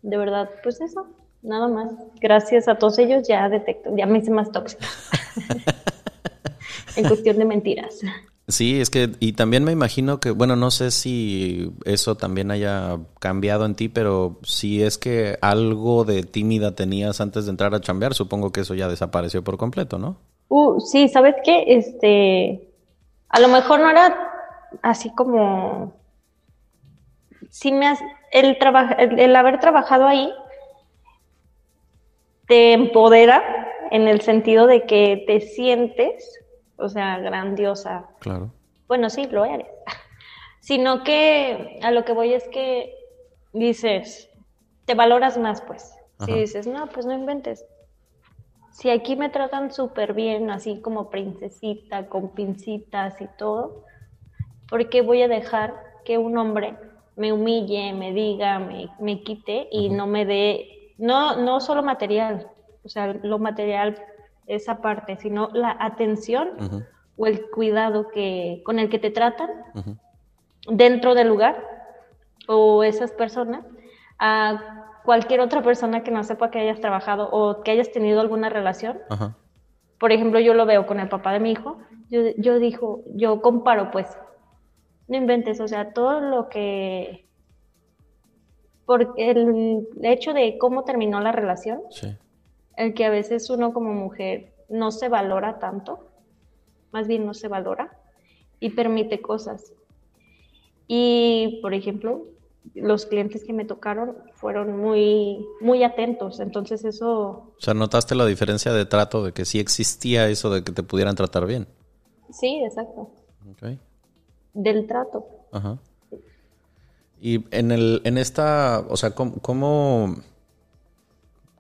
Speaker 2: de verdad, pues eso, nada más. Gracias a todos ellos ya detecto, ya me hice más tóxica. en cuestión de mentiras.
Speaker 1: Sí, es que, y también me imagino que, bueno, no sé si eso también haya cambiado en ti, pero si es que algo de tímida tenías antes de entrar a chambear, supongo que eso ya desapareció por completo, ¿no?
Speaker 2: Uh, sí, ¿sabes qué? Este, a lo mejor no era así como, si me el, el, el haber trabajado ahí te empodera en el sentido de que te sientes o sea, grandiosa.
Speaker 1: Claro.
Speaker 2: Bueno, sí, lo eres. Sino que a lo que voy es que dices, te valoras más, pues. Si dices, no, pues no inventes. Si aquí me tratan súper bien, así como princesita, con pincitas y todo, ¿por qué voy a dejar que un hombre me humille, me diga, me, me quite y no me dé, no, no solo material, o sea, lo material esa parte, sino la atención o el cuidado que, con el que te tratan dentro del lugar o esas personas a cualquier otra persona que no sepa que hayas trabajado o que hayas tenido alguna relación. Por ejemplo, yo lo veo con el papá de mi hijo. Yo, yo dijo, yo comparo, pues, no inventes, o sea, todo lo que por el hecho de cómo terminó la relación, sí el que a veces uno como mujer no se valora tanto, más bien no se valora y permite cosas. Y, por ejemplo, los clientes que me tocaron fueron muy, muy atentos, entonces eso...
Speaker 1: O sea, ¿notaste la diferencia de trato, de que sí existía eso de que te pudieran tratar bien?
Speaker 2: Sí, exacto. Del trato.
Speaker 1: Ajá. Y en, el, en esta, o sea, cómo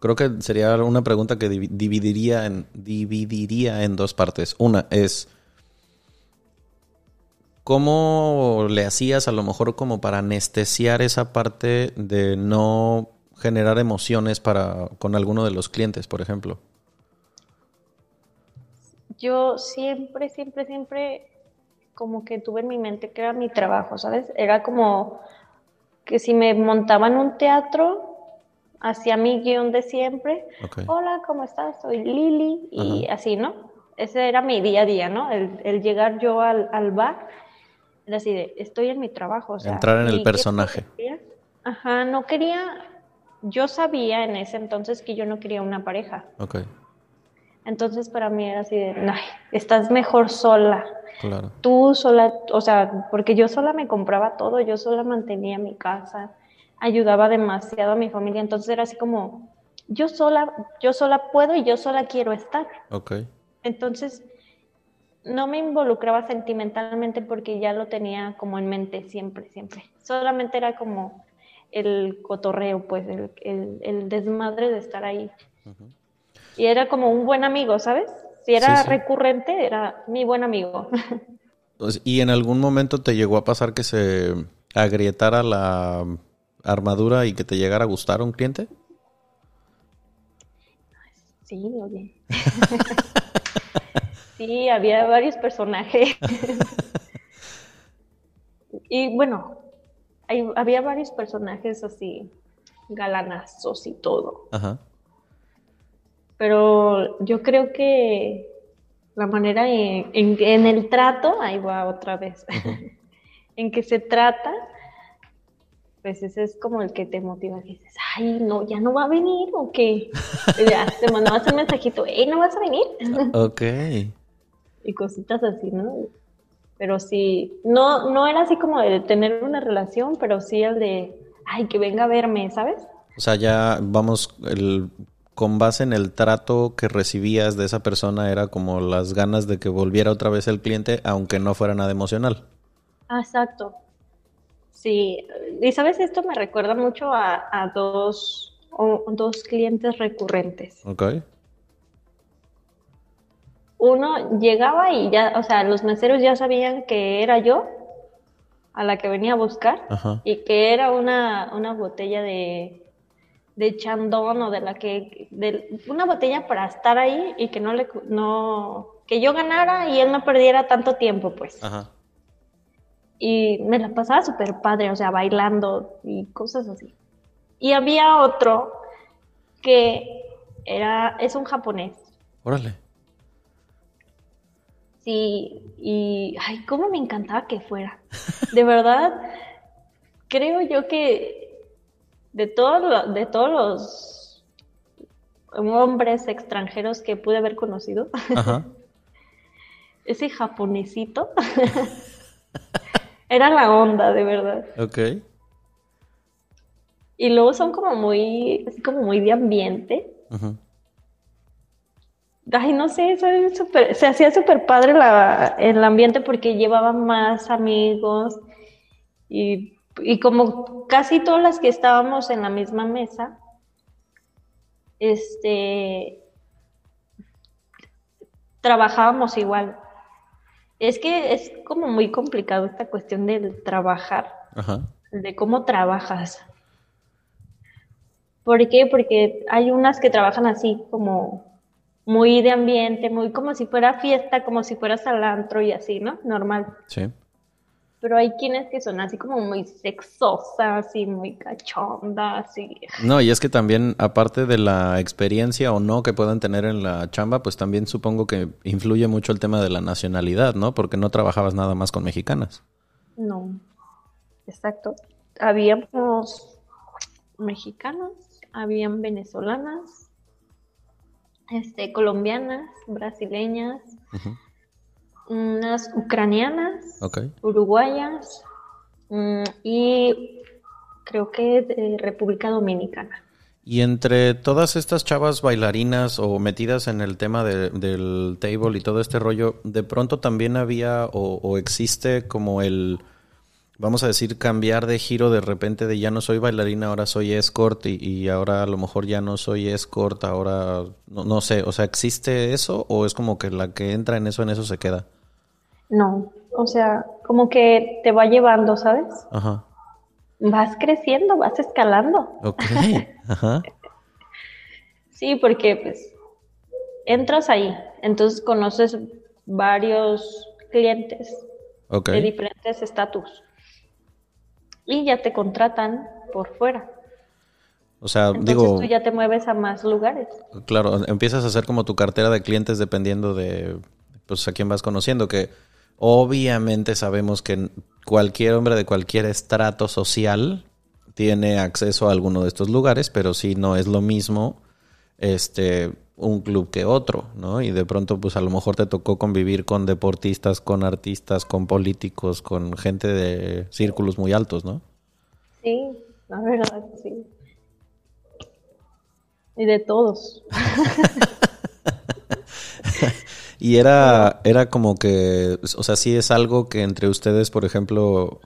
Speaker 1: Creo que sería una pregunta que dividiría en, dividiría en dos partes. Una es, ¿cómo le hacías a lo mejor como para anestesiar esa parte de no generar emociones para, con alguno de los clientes, por ejemplo?
Speaker 2: Yo siempre, siempre, siempre como que tuve en mi mente que era mi trabajo, ¿sabes? Era como que si me montaban un teatro, hacia mi guion de siempre. Hola, ¿cómo estás? Soy Lili y así, ¿no? Ese era mi día a día, ¿no? El, llegar yo al, bar, era así de, estoy en mi trabajo. O sea,
Speaker 1: Entrar en el personaje.
Speaker 2: Ajá, no quería, yo sabía en ese entonces que yo no quería una pareja.
Speaker 1: Ok.
Speaker 2: Entonces para mí era así de, ay, estás mejor sola.
Speaker 1: Claro.
Speaker 2: Tú sola, o sea, porque yo sola me compraba todo, yo sola mantenía mi casa ayudaba demasiado a mi familia, entonces era así como, yo sola, yo sola puedo y yo sola quiero estar.
Speaker 1: Ok.
Speaker 2: Entonces, no me involucraba sentimentalmente porque ya lo tenía como en mente siempre, siempre. Solamente era como el cotorreo, pues, el, desmadre de estar ahí. Y era como un buen amigo, ¿sabes? Si era recurrente, era mi buen amigo.
Speaker 1: Pues, ¿Y en algún momento te llegó a pasar que se agrietara la armadura y que te llegara a gustar un cliente?
Speaker 2: Sí, oye. sí, había varios personajes. y bueno, había varios personajes así, galanazos y todo. Ajá. Pero yo creo que la manera en, en, el trato, ahí va otra vez, en que se trata, pues ese es como el que te motiva, que dices, ay, no, ya no va a venir, o qué. ya, te mandabas un mensajito, hey, no vas a venir.
Speaker 1: ok.
Speaker 2: Y cositas así, ¿no? Pero sí, no, no era así como de tener una relación, pero sí el de, ay, que venga a verme, ¿sabes?
Speaker 1: O sea, ya vamos, el, con base en el trato que recibías de esa persona, era como las ganas de que volviera otra vez el cliente, aunque no fuera nada emocional.
Speaker 2: Ah, exacto. Sí, y sabes, esto me recuerda mucho a, dos, dos clientes recurrentes.
Speaker 1: Ok.
Speaker 2: Uno llegaba y ya, o sea, los meseros ya sabían que era yo a la que venía a buscar y que era una, una botella de, de chandón o de la que, de, una botella para estar ahí y que no le, no, que yo ganara y él no perdiera tanto tiempo, pues. Ajá. Y me la pasaba súper padre, o sea, bailando y cosas así. Y había otro que era, es un japonés.
Speaker 1: Órale.
Speaker 2: Sí, y, ay, cómo me encantaba que fuera. De verdad, creo yo que de, todo, de todos los hombres extranjeros que pude haber conocido, ese japonesito era la onda, de verdad.
Speaker 1: Ok.
Speaker 2: Y luego son como muy, así como muy de ambiente. Ay, no sé, se hacía súper padre el ambiente porque llevaban más amigos y, y, como casi todas las que estábamos en la misma mesa, este, trabajábamos igual. Es que es como muy complicado esta cuestión del trabajar, de cómo trabajas. ¿Por qué? Porque hay unas que trabajan así como muy de ambiente, muy como si fuera fiesta, como si fueras al antro y así, ¿no? Normal.
Speaker 1: Sí.
Speaker 2: Pero hay quienes que son así como muy sexosas y muy cachondas y...
Speaker 1: No, y es que también, aparte de la experiencia o no que puedan tener en la chamba, pues también supongo que influye mucho el tema de la nacionalidad, ¿no? Porque no trabajabas nada más con mexicanas.
Speaker 2: No, exacto. Habíamos mexicanas, habían venezolanas, este, colombianas, brasileñas, unas ucranianas, uruguayas mm, y creo que de República Dominicana.
Speaker 1: Y entre todas estas chavas bailarinas o metidas en el tema del table y todo este rollo, de pronto también había o existe como el vamos a decir, cambiar de giro de repente de ya no soy bailarina, ahora soy escort y, ahora a lo mejor ya no soy escort, ahora no, sé, o sea, ¿existe eso o es como que la que entra en eso, en eso se queda?
Speaker 2: No, o sea, como que te va llevando, ¿sabes? Ajá. Vas creciendo, vas escalando.
Speaker 1: Ok, ajá.
Speaker 2: sí, porque pues entras ahí, entonces conoces varios clientes de diferentes estatus y ya te contratan por fuera.
Speaker 1: O sea,
Speaker 2: Entonces
Speaker 1: digo...
Speaker 2: Tú ya te mueves a más lugares.
Speaker 1: Claro, empiezas a hacer como tu cartera de clientes dependiendo de pues a quién vas conociendo, que obviamente sabemos que cualquier hombre de cualquier estrato social tiene acceso a alguno de estos lugares, pero sí no es lo mismo este un club que otro, ¿no? Y de pronto, pues a lo mejor te tocó convivir con deportistas, con artistas, con políticos, con gente de círculos muy altos, ¿no?
Speaker 2: Sí, la verdad, sí. Y de todos.
Speaker 1: y era, era como que, o sea, sí es algo que entre ustedes, por ejemplo,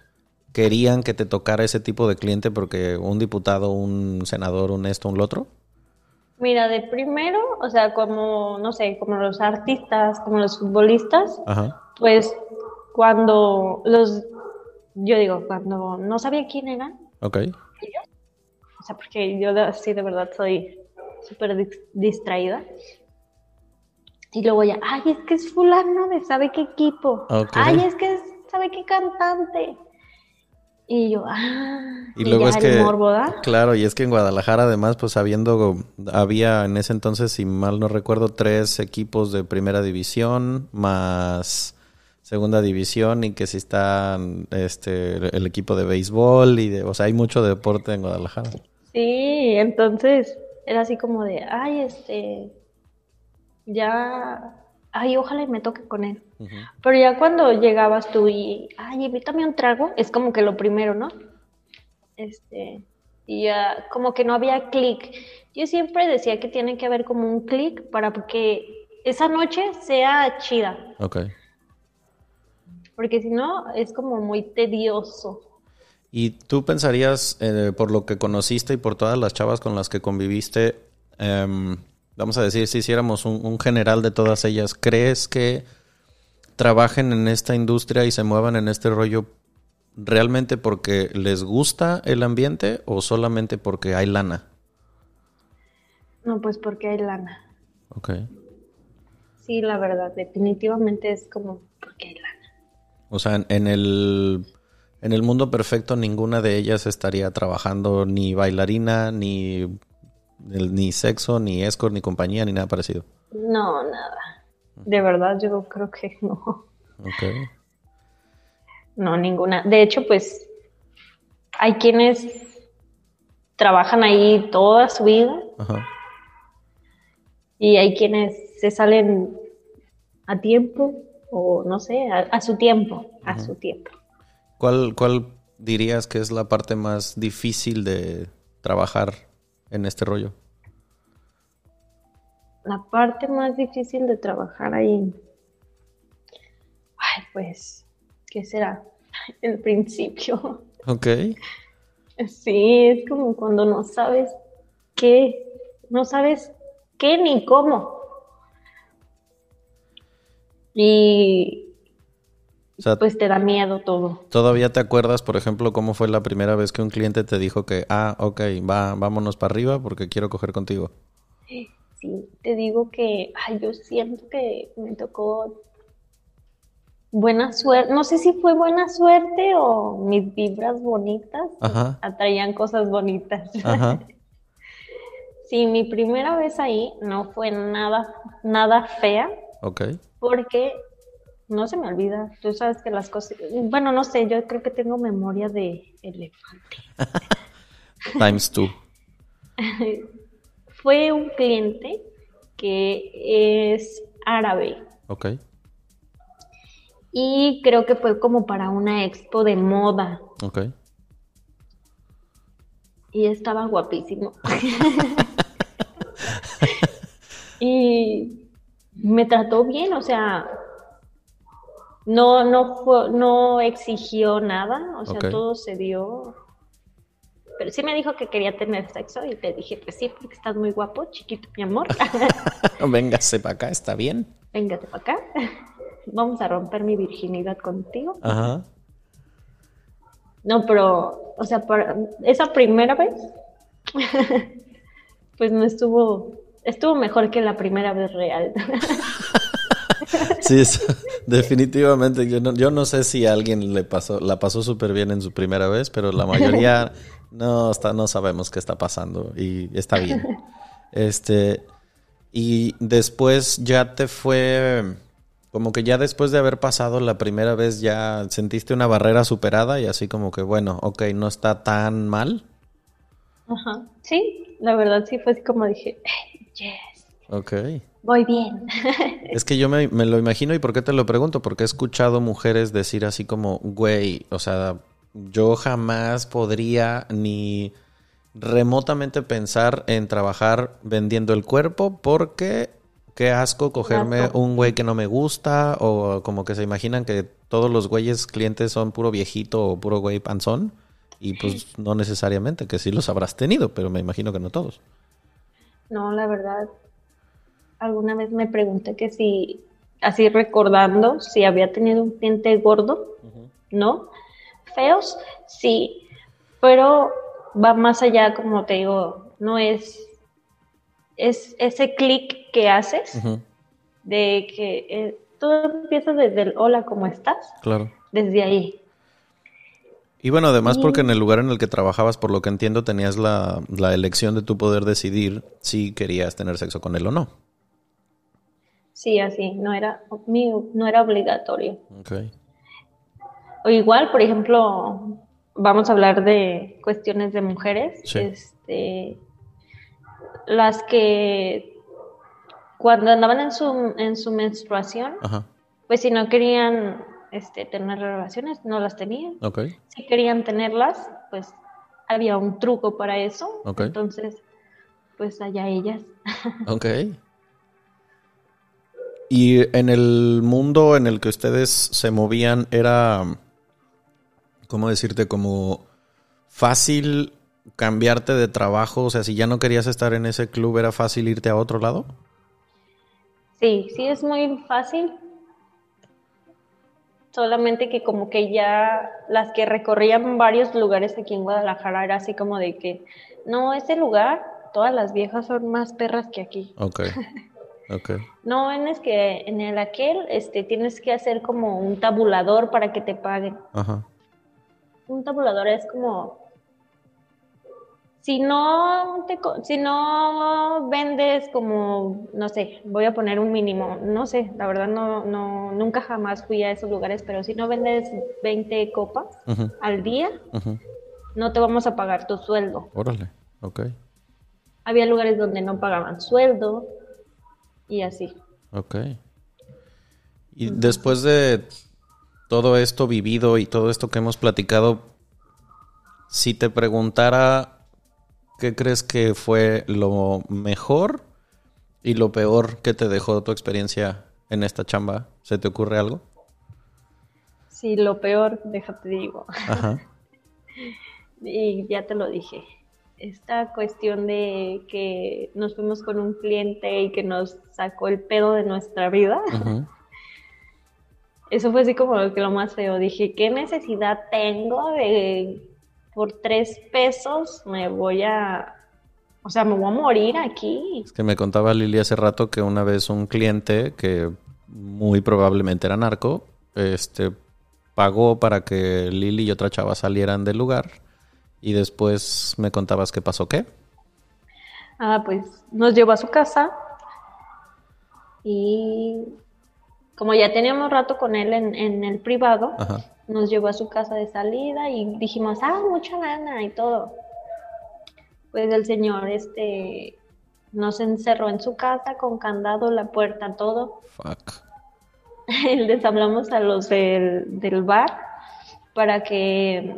Speaker 1: querían que te tocara ese tipo de cliente porque un diputado, un senador, un esto, un lo otro.
Speaker 2: Mira, de primero, o sea, como, no sé, como los artistas, como los futbolistas, pues cuando los, yo digo, cuando no sabía quién eran,
Speaker 1: okay.
Speaker 2: o sea, porque yo así de verdad soy súper distraída, y luego ya, ay, es que es fulano de sabe qué equipo, ay, es que es sabe qué cantante, y yo, ah,
Speaker 1: y, luego es que, claro, y es que en Guadalajara además, pues habiendo, había en ese entonces, si mal no recuerdo, tres equipos de primera división más segunda división y que si están este, el equipo de béisbol y de, o sea, hay mucho deporte en Guadalajara.
Speaker 2: Sí, entonces era así como de, ay, este, ya ay, ojalá me toque con él. Pero ya cuando llegabas tú y, ay, invítame un trago, es como que lo primero, ¿no? Este, y ya como que no había clic. Yo siempre decía que tiene que haber como un clic para que esa noche sea chida.
Speaker 1: Ok.
Speaker 2: Porque si no, es como muy tedioso.
Speaker 1: ¿Y tú pensarías, eh, por lo que conociste y por todas las chavas con las que conviviste, em, vamos a decir, si hiciéramos un, general de todas ellas, ¿crees que trabajen en esta industria y se muevan en este rollo realmente porque les gusta el ambiente o solamente porque hay lana?
Speaker 2: No, pues porque hay lana.
Speaker 1: Ok.
Speaker 2: Sí, la verdad, definitivamente es como porque hay lana.
Speaker 1: O sea, en el en el mundo perfecto ninguna de ellas estaría trabajando ni bailarina, ni, ni sexo, ni escort, ni compañía, ni nada parecido.
Speaker 2: No, nada. De verdad yo creo que no.
Speaker 1: Ok.
Speaker 2: No, ninguna. De hecho, pues hay quienes trabajan ahí toda su vida. Ajá. Y hay quienes se salen a tiempo o no sé, a, su tiempo, a su tiempo.
Speaker 1: ¿Cuál, ¿Cuál dirías que es la parte más difícil de trabajar en este rollo?
Speaker 2: La parte más difícil de trabajar ahí. Ay, pues, ¿qué será? El principio.
Speaker 1: Ok.
Speaker 2: Sí, es como cuando no sabes qué, no sabes qué ni cómo. Y pues te da miedo todo.
Speaker 1: ¿Todavía te acuerdas, por ejemplo, cómo fue la primera vez que un cliente te dijo que, ah, ok, va, vámonos para arriba porque quiero coger contigo?
Speaker 2: Sí, te digo que, ay, yo siento que me tocó buena suerte. No sé si fue buena suerte o mis vibras bonitas atraían cosas bonitas. Ajá. sí, mi primera vez ahí no fue nada, nada fea.
Speaker 1: Ok.
Speaker 2: Porque no se me olvida. Tú sabes que las cosas. Bueno, no sé, yo creo que tengo memoria de elefante.
Speaker 1: Times two.
Speaker 2: Fue un cliente que es árabe.
Speaker 1: Ok.
Speaker 2: Y creo que fue como para una expo de moda.
Speaker 1: Ok.
Speaker 2: Y estaba guapísimo. y me trató bien, o sea, no, no, no exigió nada, o sea, todo se dio. Pero sí me dijo que quería tener sexo y te dije, pues sí, porque estás muy guapo, chiquito, mi amor.
Speaker 1: Véngase para acá, ¿está bien?
Speaker 2: Véngase para acá. Vamos a romper mi virginidad contigo.
Speaker 1: Ajá.
Speaker 2: No, pero, o sea, esa primera vez, pues no estuvo, estuvo mejor que la primera vez real.
Speaker 1: Sí, definitivamente. Yo no, yo no sé si alguien le pasó, la pasó súper bien en su primera vez, pero la mayoría no, está, no sabemos qué está pasando y está bien. Este, y después ya te fue, como que ya después de haber pasado la primera vez ya sentiste una barrera superada y así como que, bueno, ok, no está tan mal.
Speaker 2: Ajá, sí, la verdad sí fue como dije, yes.
Speaker 1: Ok
Speaker 2: voy bien.
Speaker 1: es que yo me, lo imagino y ¿por qué te lo pregunto? Porque he escuchado mujeres decir así como, güey, o sea, yo jamás podría ni remotamente pensar en trabajar vendiendo el cuerpo porque qué asco cogerme un güey que no me gusta o como que se imaginan que todos los güeyes clientes son puro viejito o puro güey panzón y pues no necesariamente, que sí los habrás tenido, pero me imagino que no todos.
Speaker 2: No, la verdad, alguna vez me pregunté que si, así recordando, si había tenido un cliente gordo, ¿no? Feos, sí, pero va más allá, como te digo, no es, es ese clic que haces de que eh, todo empieza desde el hola, ¿cómo estás?
Speaker 1: Claro.
Speaker 2: Desde ahí.
Speaker 1: Y bueno, además porque en el lugar en el que trabajabas, por lo que entiendo, tenías la, la elección de tu poder decidir si querías tener sexo con él o no.
Speaker 2: Sí, así, no era, no era obligatorio. O igual, por ejemplo, vamos a hablar de cuestiones de mujeres. Este, las que cuando andaban en su, en su menstruación, pues si no querían este, tener relaciones, no las tenían. Si querían tenerlas, pues había un truco para eso. Entonces, pues allá ellas.
Speaker 1: Ok. Y en el mundo en el que ustedes se movían era, ¿cómo decirte? Como fácil cambiarte de trabajo? O sea, si ya no querías estar en ese club, ¿era fácil irte a otro lado?
Speaker 2: Sí, sí es muy fácil. Solamente que como que ya las que recorrían varios lugares aquí en Guadalajara era así como de que, no, ese lugar, todas las viejas son más perras que aquí.
Speaker 1: Ok. Okay.
Speaker 2: No, es que en el aquel este, tienes que hacer como un tabulador para que te paguen. Ajá. Un tabulador es como si no, te, si no vendes como, no sé, voy a poner un mínimo, no sé, la verdad no, no, nunca jamás fui a esos lugares, pero si no vendes 20 copas al día, no te vamos a pagar tu sueldo.
Speaker 1: Órale, ok.
Speaker 2: Había lugares donde no pagaban sueldo y así.
Speaker 1: Ok. Y después de todo esto vivido y todo esto que hemos platicado, si te preguntara ¿Qué crees que fue lo mejor y lo peor que te dejó tu experiencia en esta chamba? ¿Se te ocurre algo?
Speaker 2: Sí, lo peor, déjate digo. Ajá. y ya te lo dije. Esta cuestión de que nos fuimos con un cliente y que nos sacó el pedo de nuestra vida. Eso fue así como lo que lo más feo. Dije, ¿qué necesidad tengo de por tres pesos me voy a, o sea, me voy a morir aquí.
Speaker 1: Es que me contaba Lili hace rato que una vez un cliente que muy probablemente era narco, este, pagó para que Lili y otra chava salieran del lugar y después me contabas qué pasó, ¿qué?
Speaker 2: Ah, pues nos llevó a su casa y como ya teníamos rato con él en, en el privado, Ajá nos llevó a su casa de salida y dijimos, ah, mucha gana y todo. Pues el señor este nos encerró en su casa con candado, la puerta, todo. Fuck. Les hablamos a los del, del bar para que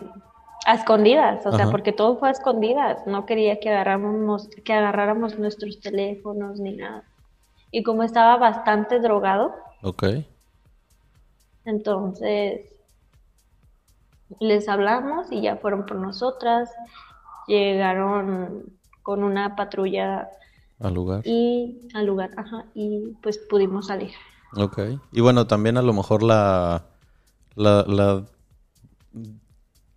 Speaker 2: a escondidas, o sea, porque todo fue a escondidas, no quería que agarráramos, que agarráramos nuestros teléfonos ni nada. Y como estaba bastante drogado,
Speaker 1: ok.
Speaker 2: Entonces, les hablamos y ya fueron por nosotras. Llegaron con una patrulla
Speaker 1: al lugar.
Speaker 2: Y al lugar, ajá, y pues pudimos salir.
Speaker 1: Ok. Y bueno, también a lo mejor la, la, la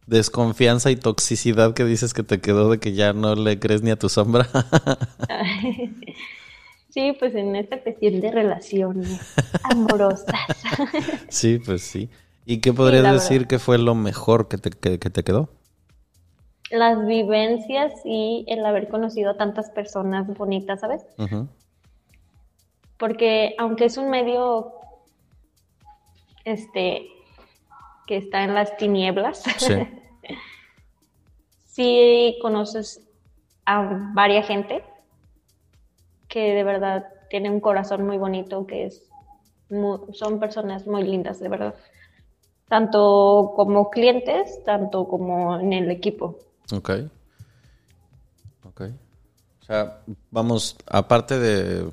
Speaker 1: desconfianza y toxicidad que dices que te quedó de que ya no le crees ni a tu sombra.
Speaker 2: sí, pues en esta cuestión de relaciones amorosas.
Speaker 1: sí, pues sí. ¿Y qué podrías decir que fue lo mejor que te, que, te quedó?
Speaker 2: Las vivencias y el haber conocido a tantas personas bonitas, ¿sabes? Porque aunque es un medio este que está en las tinieblas, sí, sí conoces a varias gente que de verdad tiene un corazón muy bonito, que es son personas muy lindas, de verdad tanto como clientes, tanto como en el equipo.
Speaker 1: Ok. Ok. O sea, vamos, aparte de,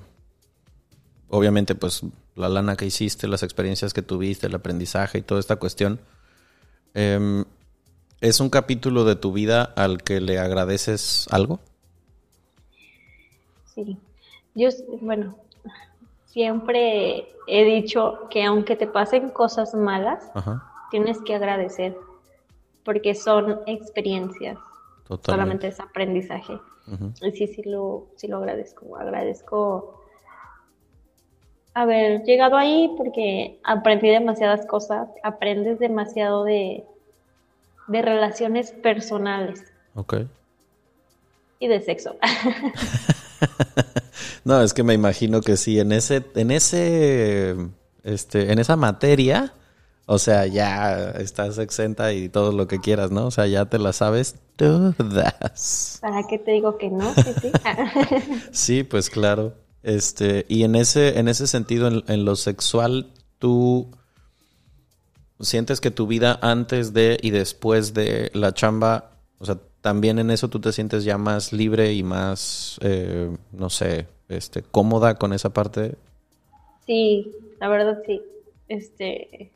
Speaker 1: obviamente, pues la lana que hiciste, las experiencias que tuviste, el aprendizaje y toda esta cuestión, em, ¿es un capítulo de tu vida al que le agradeces algo?
Speaker 2: Sí. Yo, bueno, siempre he dicho que aunque te pasen cosas malas, Ajá tienes que agradecer porque son experiencias, solamente es aprendizaje. Y sí, sí lo, sí lo agradezco, agradezco haber llegado ahí porque aprendí demasiadas cosas, aprendes demasiado de, de relaciones personales.
Speaker 1: Ok.
Speaker 2: Y de sexo.
Speaker 1: no, es que me imagino que sí, en ese, en ese, este, en esa materia, o sea, ya estás exenta y todo lo que quieras, ¿no? O sea, ya te la sabes todas.
Speaker 2: ¿Para qué te digo que no? Sí, sí.
Speaker 1: sí pues claro. Este, y en ese, en ese sentido, en, lo sexual, tú sientes que tu vida antes de y después de la chamba, o sea, también en eso tú te sientes ya más libre y más, eh, no sé, este, cómoda con esa parte.
Speaker 2: Sí, la verdad sí. Este,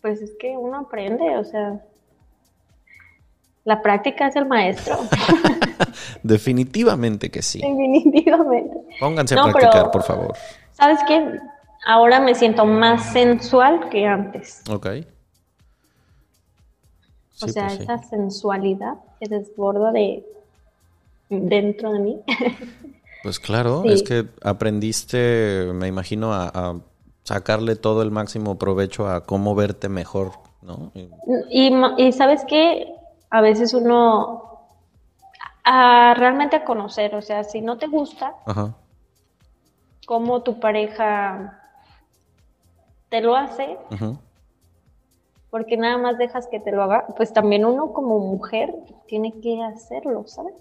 Speaker 2: pues es que uno aprende, o sea, La práctica es el maestro.
Speaker 1: Definitivamente que sí.
Speaker 2: Definitivamente.
Speaker 1: Pónganse a practicar, por favor.
Speaker 2: ¿Sabes qué? Ahora me siento más sensual que antes.
Speaker 1: Ok.
Speaker 2: o sea, pues esa sensualidad que desborda de dentro de mí.
Speaker 1: Pues claro, es que aprendiste, me imagino, a, sacarle todo el máximo provecho a cómo verte mejor, ¿no?
Speaker 2: Y, sabes que a veces uno a realmente a conocer, o sea, si no te gusta, cómo tu pareja te lo hace, porque nada más dejas que te lo haga, pues también uno como mujer tiene que hacerlo, ¿sabes?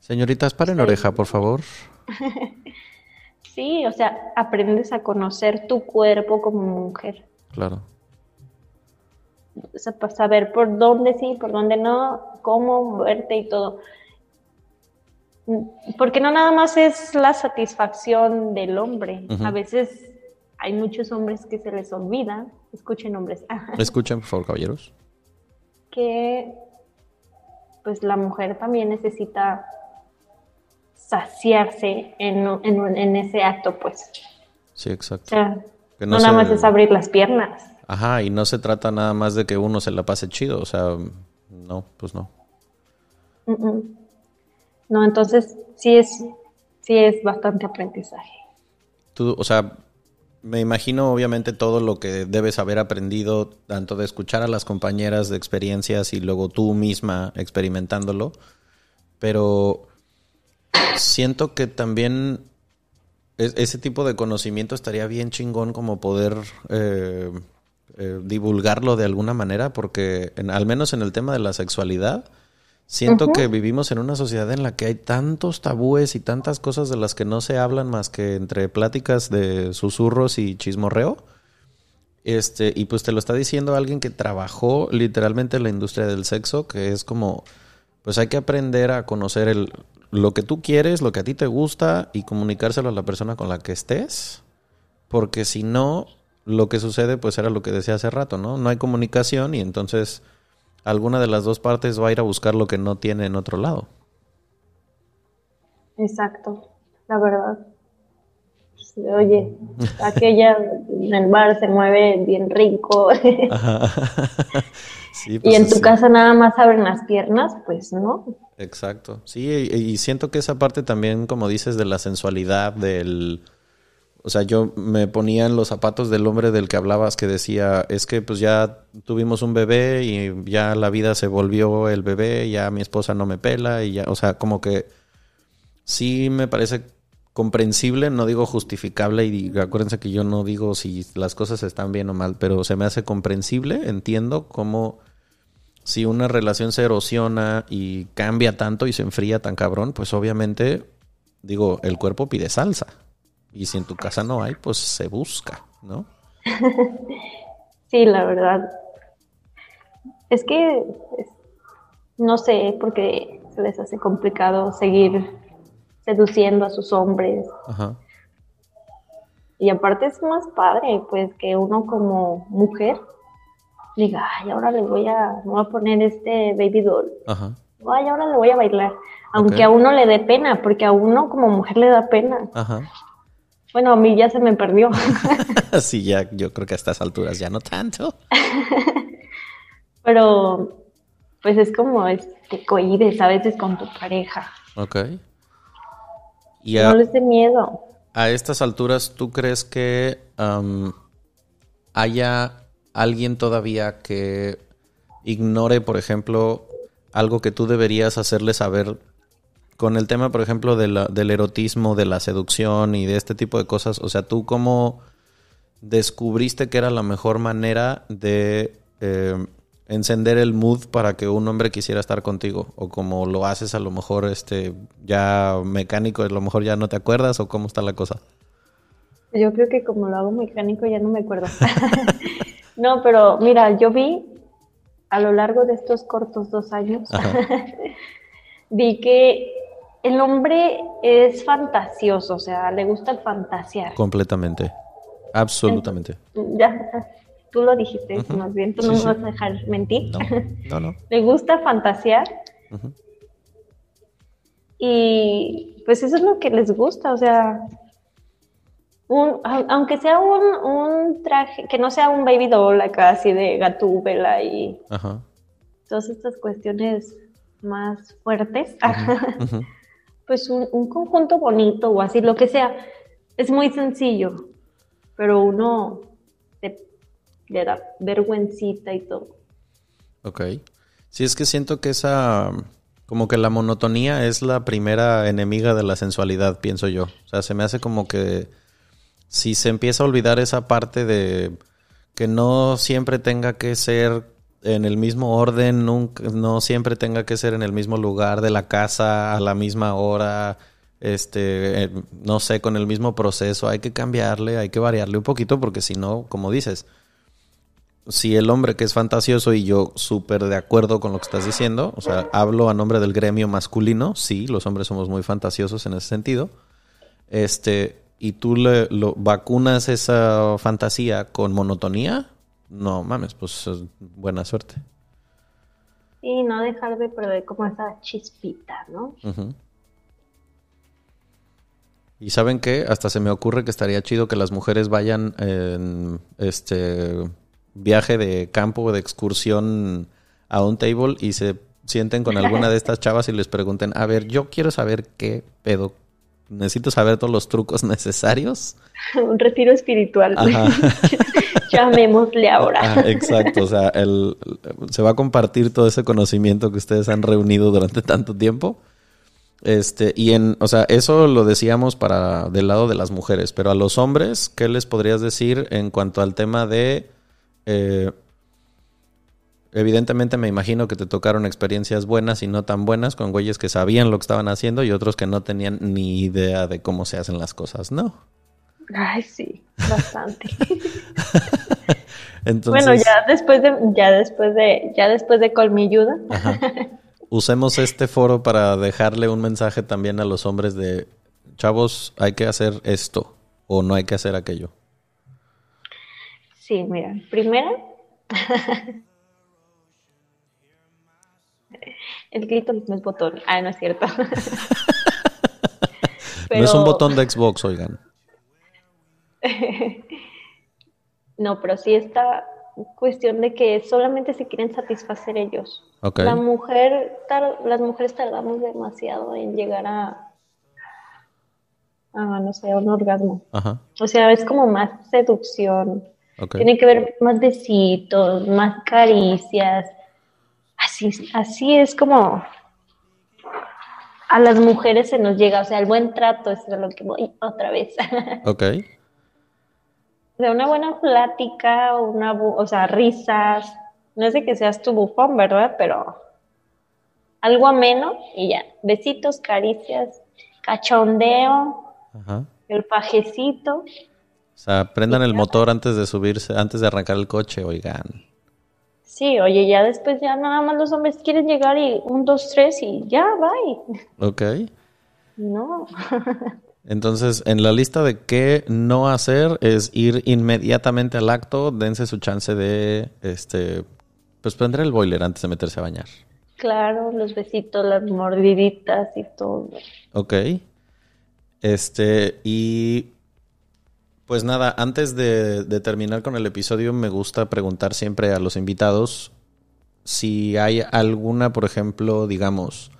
Speaker 1: Señoritas, paren oreja, por favor.
Speaker 2: sí, o sea, aprendes a conocer tu cuerpo como mujer.
Speaker 1: Claro.
Speaker 2: O sea, para saber por dónde sí, por dónde no, cómo verte y todo. Porque no nada más es la satisfacción del hombre. A veces hay muchos hombres que se les olvida. Escuchen hombres.
Speaker 1: Escuchen, por favor, caballeros.
Speaker 2: Que pues la mujer también necesita saciarse en, ese acto, pues.
Speaker 1: Sí, exacto.
Speaker 2: no, nada más es abrir las piernas.
Speaker 1: Ajá, y no se trata nada más de que uno se la pase chido, o sea, no, pues no.
Speaker 2: No, entonces sí es, sí es bastante aprendizaje.
Speaker 1: Tú, o sea, me imagino obviamente todo lo que debes haber aprendido, tanto de escuchar a las compañeras de experiencias y luego tú misma experimentándolo, pero siento que también ese tipo de conocimiento estaría bien chingón como poder eh, eh, divulgarlo de alguna manera, porque al menos en el tema de la sexualidad, siento que vivimos en una sociedad en la que hay tantos tabúes y tantas cosas de las que no se hablan más que entre pláticas de susurros y chismorreo. Este, y pues te lo está diciendo alguien que trabajó literalmente en la industria del sexo, que es como, pues hay que aprender a conocer el, lo que tú quieres, lo que a ti te gusta y comunicárselo a la persona con la que estés, porque si no, lo que sucede pues era lo que decía hace rato, ¿no? No hay comunicación y entonces alguna de las dos partes va a ir a buscar lo que no tiene en otro lado.
Speaker 2: Exacto, la verdad. Oye, aquella en el bar se mueve bien rico. y pues en tu casa nada más abren las piernas, pues no.
Speaker 1: Exacto. Sí, y, siento que esa parte también, como dices, de la sensualidad, del... O sea, yo me ponía en los zapatos del hombre del que hablabas que decía, es que pues ya tuvimos un bebé y ya la vida se volvió el bebé, ya mi esposa no me pela y ya, o sea, como que sí me parece comprensible, no digo justificable y acuérdense que yo no digo si las cosas están bien o mal, pero se me hace comprensible, entiendo cómo si una relación se erosiona y cambia tanto y se enfría tan cabrón, pues obviamente, digo, el cuerpo pide salsa. Y si en tu casa no hay, pues se busca, ¿no?
Speaker 2: sí, la verdad. Es que, no sé, porque se les hace complicado seguir seduciendo a sus hombres. Ajá. Y aparte es más padre, pues, que uno como mujer diga, ay, ahora le voy a, voy a poner este baby doll. Ajá. Ay, ahora le voy a bailar. Aunque a uno le dé pena, porque a uno como mujer le da pena. Ajá. Bueno, a mí ya se me perdió.
Speaker 1: sí, ya, yo creo que a estas alturas ya no tanto.
Speaker 2: Pero, pues es como, es, te cohibes a veces con tu pareja.
Speaker 1: Ok.
Speaker 2: Y no les dé miedo.
Speaker 1: A estas alturas, ¿tú crees que haya alguien todavía que ignore, por ejemplo, algo que tú deberías hacerle saber con el tema, por ejemplo, del erotismo, de la seducción y de este tipo de cosas. O sea, tú cómo descubriste que era la mejor manera de eh, encender el mood para que un hombre quisiera estar contigo o como lo haces a lo mejor este ya mecánico a lo mejor ya no te acuerdas o cómo está la cosa
Speaker 2: yo creo que como lo hago mecánico ya no me acuerdo No, pero mira, yo vi a lo largo de estos cortos dos años, vi que el hombre es fantasioso, o sea, le gusta el fantasear.
Speaker 1: Completamente, absolutamente.
Speaker 2: Ya. Tú lo dijiste, más bien, tú no me vas a dejar mentir.
Speaker 1: No, no.
Speaker 2: Le gusta fantasear. Y pues eso es lo que les gusta, o sea, un, aunque sea un, un, traje, que no sea un baby doll acá así de gatúbela y todas estas cuestiones más fuertes, pues un, un, conjunto bonito o así, lo que sea, es muy sencillo, pero uno le da vergüencita y todo.
Speaker 1: Ok. Sí, es que siento que esa, como que la monotonía es la primera enemiga de la sensualidad, pienso yo. O sea, se me hace como que si se empieza a olvidar esa parte de que no siempre tenga que ser en el mismo orden, nunca, no siempre tenga que ser en el mismo lugar de la casa a la misma hora, este, eh, no sé, con el mismo proceso, hay que cambiarle, hay que variarle un poquito porque si no, como dices, si el hombre que es fantasioso y yo súper de acuerdo con lo que estás diciendo, o sea, hablo a nombre del gremio masculino, sí, los hombres somos muy fantasiosos en ese sentido, este, y tú le lo, vacunas esa fantasía con monotonía, no mames, pues buena suerte.
Speaker 2: Sí, no dejar de perder como esa chispita, ¿no?
Speaker 1: Y saben qué, hasta se me ocurre que estaría chido que las mujeres vayan en este viaje de campo o de excursión a un table y se sienten con alguna de estas chavas y les pregunten, a ver, yo quiero saber qué pedo. Necesito saber todos los trucos necesarios.
Speaker 2: Un retiro espiritual. Llamémosle ahora.
Speaker 1: exacto, o sea, el, se va a compartir todo ese conocimiento que ustedes han reunido durante tanto tiempo. Este, y en, o sea, eso lo decíamos para del lado de las mujeres, pero a los hombres, ¿qué les podrías decir en cuanto al tema de eh, evidentemente me imagino que te tocaron experiencias buenas y no tan buenas con güeyes que sabían lo que estaban haciendo y otros que no tenían ni idea de cómo se hacen las cosas, ¿no?
Speaker 2: Ay, sí, bastante. Bueno, ya después de, ya después de, ya después de colmilluda.
Speaker 1: Usemos este foro para dejarle un mensaje también a los hombres de chavos, hay que hacer esto o no hay que hacer aquello.
Speaker 2: Sí, mira, primero, el clítoris no es botón. Ah, no es cierto.
Speaker 1: No es un botón de Xbox, oigan.
Speaker 2: no, pero sí esta cuestión de que solamente se quieren satisfacer ellos. La mujer, las mujeres tardamos demasiado en llegar a, a no sé, a un orgasmo. O sea, es como más seducción, tiene que ver más besitos, más caricias. Así, así es como a las mujeres se nos llega, o sea, el buen trato es lo que voy otra vez.
Speaker 1: Ok.
Speaker 2: De una buena plática, una, o sea, risas. No es de que seas tu bufón, ¿verdad? Pero algo ameno y ya. Besitos, caricias, cachondeo, el pajecito.
Speaker 1: O sea, prendan el motor antes de subirse, antes de arrancar el coche, oigan.
Speaker 2: Sí, oye, ya después ya nada más los hombres quieren llegar y un, dos, tres y ya, bye.
Speaker 1: Ok.
Speaker 2: No.
Speaker 1: Entonces, en la lista de qué no hacer es ir inmediatamente al acto, dense su chance de, este, pues prender el boiler antes de meterse a bañar.
Speaker 2: Claro, los besitos, las mordiditas y todo.
Speaker 1: Ok. Este, y pues nada, antes de, terminar con el episodio, me gusta preguntar siempre a los invitados si hay alguna, por ejemplo, digamos,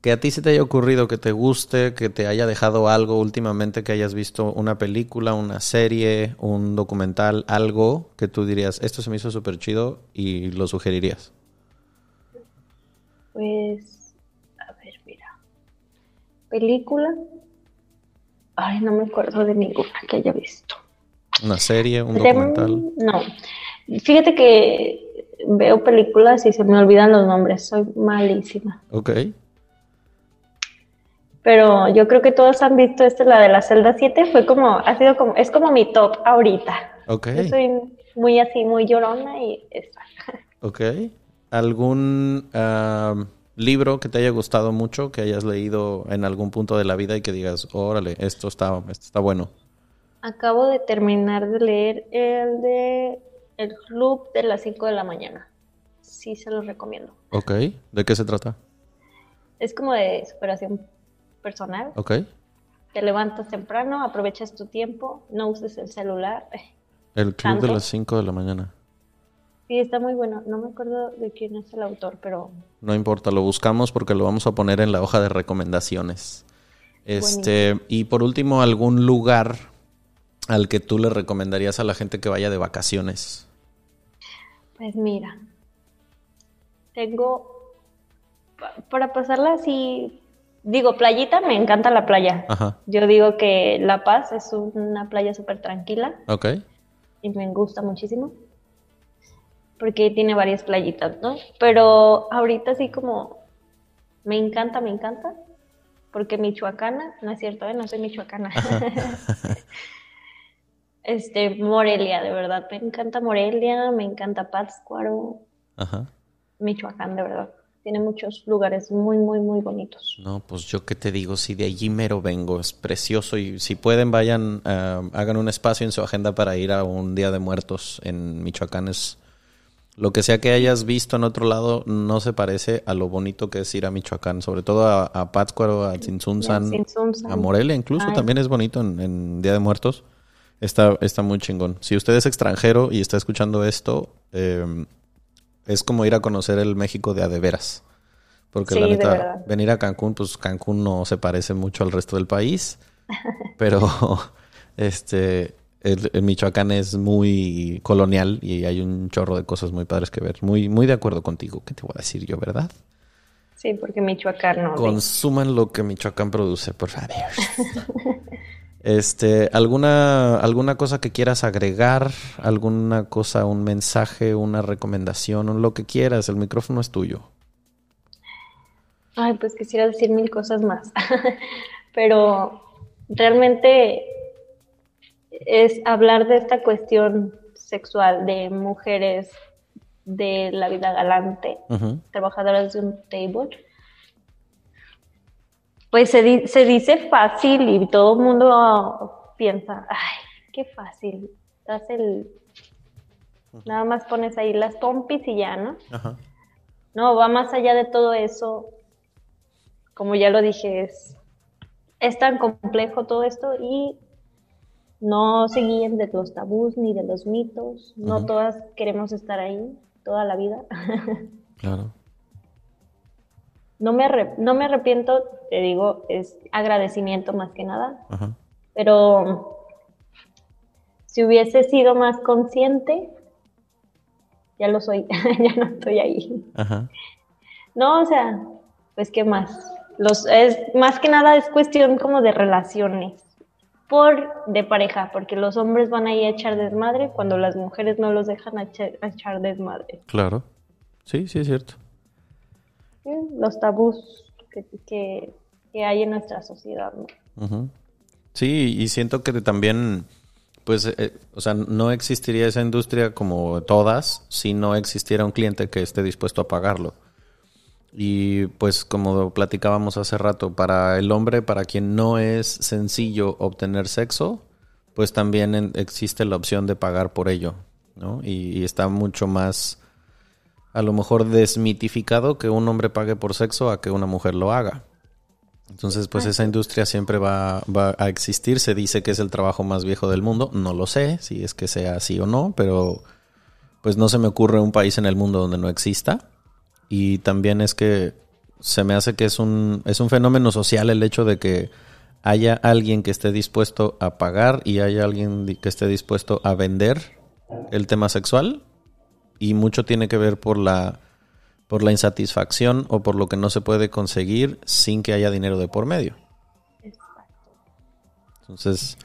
Speaker 1: que a ti se te haya ocurrido, que te guste, que te haya dejado algo últimamente, que hayas visto una película, una serie, un documental, algo que tú dirías, esto se me hizo súper chido y lo sugerirías.
Speaker 2: Pues, a ver, mira, película, Ay, no me acuerdo de ninguna que haya visto.
Speaker 1: ¿Una serie? ¿Un documental?
Speaker 2: No. Fíjate que veo películas y se me olvidan los nombres. Soy malísima.
Speaker 1: Ok.
Speaker 2: Pero yo creo que todos han visto esta, la de la celda 7. Fue como, ha sido como, es como mi top ahorita.
Speaker 1: Ok.
Speaker 2: Yo soy muy así, muy llorona y esa.
Speaker 1: Ok. ¿Algún libro que te haya gustado mucho, que hayas leído en algún punto de la vida y que digas, órale, esto está, esto está bueno?
Speaker 2: Acabo de terminar de leer el de El Club de las 5 de la mañana. Sí, se los recomiendo.
Speaker 1: Ok, ¿de qué se trata?
Speaker 2: Es como de superación personal.
Speaker 1: Ok.
Speaker 2: Te levantas temprano, aprovechas tu tiempo, no uses el celular.
Speaker 1: El Club de las 5 de la mañana.
Speaker 2: Sí, está muy bueno. No me acuerdo de quién es el autor, pero...
Speaker 1: No importa, lo buscamos porque lo vamos a poner en la hoja de recomendaciones. Este, y por último, algún lugar al que tú le recomendarías a la gente que vaya de vacaciones.
Speaker 2: Pues mira, tengo para pasarla así, digo, playita, me encanta la playa. Yo digo que La Paz es una playa súper tranquila.
Speaker 1: Ok.
Speaker 2: Y me gusta muchísimo. Porque tiene varias playitas, ¿no? Pero ahorita sí como me encanta, me encanta. Porque Michoacana, no es cierto, ¿eh? no soy michoacana. este, Morelia, de verdad. Me encanta Morelia, me encanta Pátzcuaro. Ajá. Michoacán, de verdad. Tiene muchos lugares muy, muy, muy bonitos.
Speaker 1: No, pues yo qué te digo, si de allí mero vengo, es precioso y si pueden vayan, eh, hagan un espacio en su agenda para ir a un Día de Muertos en Michoacán. Es lo que sea que hayas visto en otro lado no se parece a lo bonito que es ir a Michoacán, sobre todo a, Pátzcuaro, a Tzintzunzan, a Morelia incluso también es bonito en, Día de Muertos. Está, está muy chingón. Si usted es extranjero y está escuchando esto, eh, es como ir a conocer el México de a de veras. Porque la neta, venir a Cancún, pues Cancún no se parece mucho al resto del país. pero este el, Michoacán es muy colonial y hay un chorro de cosas muy padres que ver. Muy, muy de acuerdo contigo. ¿Qué te voy a decir yo, verdad?
Speaker 2: Sí, porque Michoacán no.
Speaker 1: Consuman lo que Michoacán produce, por favor. Este, ¿alguna, ¿alguna cosa que quieras agregar? ¿Alguna cosa, un mensaje, una recomendación, lo que quieras? El micrófono es tuyo.
Speaker 2: Ay, pues quisiera decir mil cosas más. Pero realmente es hablar de esta cuestión sexual de mujeres de la vida galante, trabajadoras de un table, pues se, se dice fácil y todo el mundo piensa, ay, qué fácil, das el... Nada más pones ahí las pompis y ya, ¿no? No, va más allá de todo eso. Como ya lo dije, es, es tan complejo todo esto y no se guíen de los tabús ni de los mitos. No todas queremos estar ahí toda la vida.
Speaker 1: claro.
Speaker 2: No me, no me arrepiento, te digo, es agradecimiento más que nada. Pero si hubiese sido más consciente, ya lo soy, ya no estoy ahí. No, o sea, pues qué más. Los, es, más que nada es cuestión como de relaciones por de pareja, porque los hombres van a ir a echar desmadre cuando las mujeres no los dejan a echar desmadre.
Speaker 1: Claro. Sí, sí es cierto
Speaker 2: los tabús que, hay en nuestra sociedad.
Speaker 1: Sí, y siento que también, pues, eh, o sea, no existiría esa industria como todas si no existiera un cliente que esté dispuesto a pagarlo. Y pues como platicábamos hace rato, para el hombre, para quien no es sencillo obtener sexo, pues también existe la opción de pagar por ello, ¿no? y está mucho más a lo mejor desmitificado que un hombre pague por sexo a que una mujer lo haga. Entonces, pues esa industria siempre va, a existir. Se dice que es el trabajo más viejo del mundo. No lo sé si es que sea así o no, pero pues no se me ocurre un país en el mundo donde no exista. Y también es que se me hace que es un, es un fenómeno social el hecho de que haya alguien que esté dispuesto a pagar y haya alguien que esté dispuesto a vender el tema sexual y mucho tiene que ver por la por la insatisfacción o por lo que no se puede conseguir sin que haya dinero de por medio. Entonces,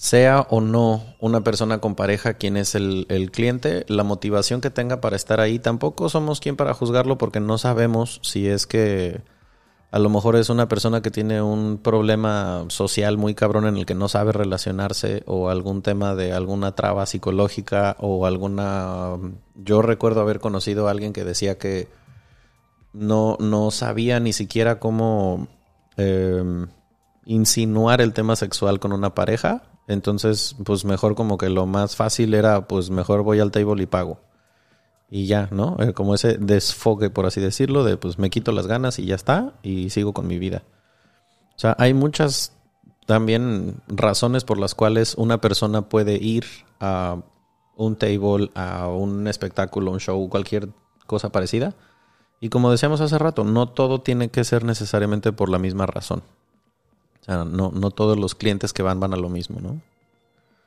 Speaker 1: sea o no una persona con pareja quien es el, el, cliente, la motivación que tenga para estar ahí, tampoco somos quien para juzgarlo porque no sabemos si es que a lo mejor es una persona que tiene un problema social muy cabrón en el que no sabe relacionarse o algún tema de alguna traba psicológica o alguna... Yo recuerdo haber conocido a alguien que decía que no, no sabía ni siquiera cómo em, insinuar el tema sexual con una pareja Entonces, pues mejor como que lo más fácil era, pues mejor voy al table y pago. Y ya, ¿no? Eh, como ese desfogue, por así decirlo, de pues me quito las ganas y ya está, y sigo con mi vida. O sea, hay muchas también razones por las cuales una persona puede ir a un table, a un espectáculo, un show, cualquier cosa parecida. Y como decíamos hace rato, no todo tiene que ser necesariamente por la misma razón. O sea, no, no todos los clientes que van van a lo mismo, ¿no?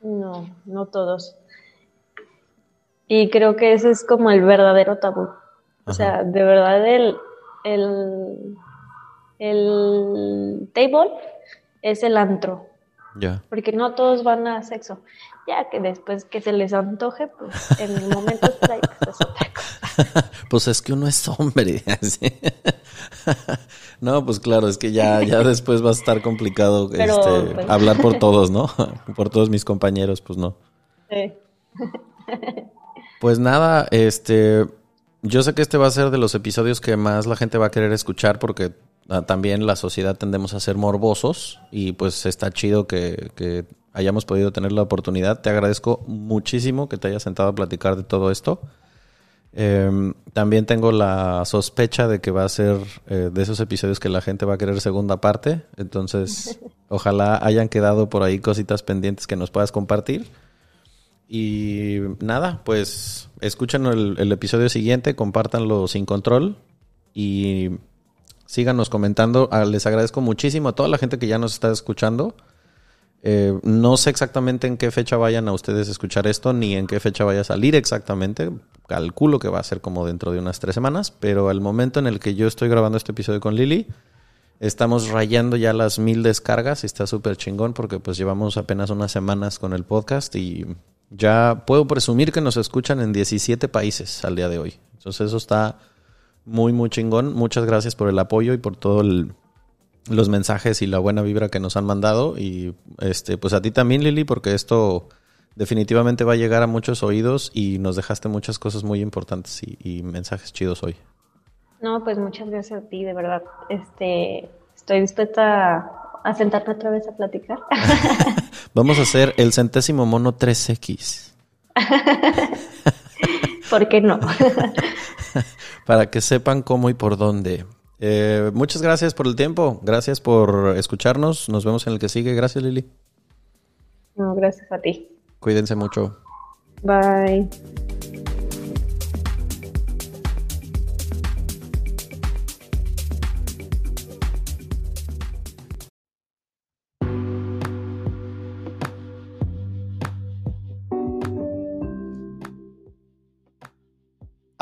Speaker 2: No, no todos. Y creo que ese es como el verdadero tabú. O sea, de verdad el, el, el table es el antro.
Speaker 1: Ya.
Speaker 2: Porque no todos van a sexo. Ya que después que se les antoje, pues en el momento pues es otra cosa.
Speaker 1: pues es que uno es hombre. no, pues claro, es que ya, ya después va a estar complicado este, pues, hablar por todos, ¿no? por todos mis compañeros, pues no. Sí. pues nada, este. Yo sé que este va a ser de los episodios que más la gente va a querer escuchar porque también la sociedad tendemos a ser morbosos y pues está chido que, que hayamos podido tener la oportunidad. Te agradezco muchísimo que te hayas sentado a platicar de todo esto. Em, también tengo la sospecha de que va a ser eh, de esos episodios que la gente va a querer segunda parte. Entonces, ojalá hayan quedado por ahí cositas pendientes que nos puedas compartir. Y nada, pues escuchen el, el episodio siguiente, compártanlo sin control y síganos comentando. Ah, les agradezco muchísimo a toda la gente que ya nos está escuchando. Eh, no sé exactamente en qué fecha vayan a ustedes a escuchar esto, ni en qué fecha vaya a salir exactamente. Calculo que va a ser como dentro de unas tres semanas, pero al momento en el que yo estoy grabando este episodio con Lili, estamos rayando ya las mil descargas y está súper chingón porque pues llevamos apenas unas semanas con el podcast y ya puedo presumir que nos escuchan en 17 países al día de hoy. Entonces eso está muy, muy chingón. Muchas gracias por el apoyo y por todo el los mensajes y la buena vibra que nos han mandado. Y este, pues a ti también, Lili, porque esto definitivamente va a llegar a muchos oídos y nos dejaste muchas cosas muy importantes y, mensajes chidos hoy.
Speaker 2: No, pues muchas gracias a ti, de verdad. Este, estoy dispuesta a sentarme otra vez a platicar.
Speaker 1: Vamos a hacer el centésimo mono 3X.
Speaker 2: ¿Por qué no?
Speaker 1: Para que sepan cómo y por dónde. Eh, muchas gracias por el tiempo. Gracias por escucharnos. Nos vemos en el que sigue. Gracias, Lili.
Speaker 2: No, gracias a ti.
Speaker 1: Cuídense mucho.
Speaker 2: Bye.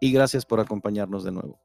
Speaker 1: y gracias por acompañarnos de nuevo.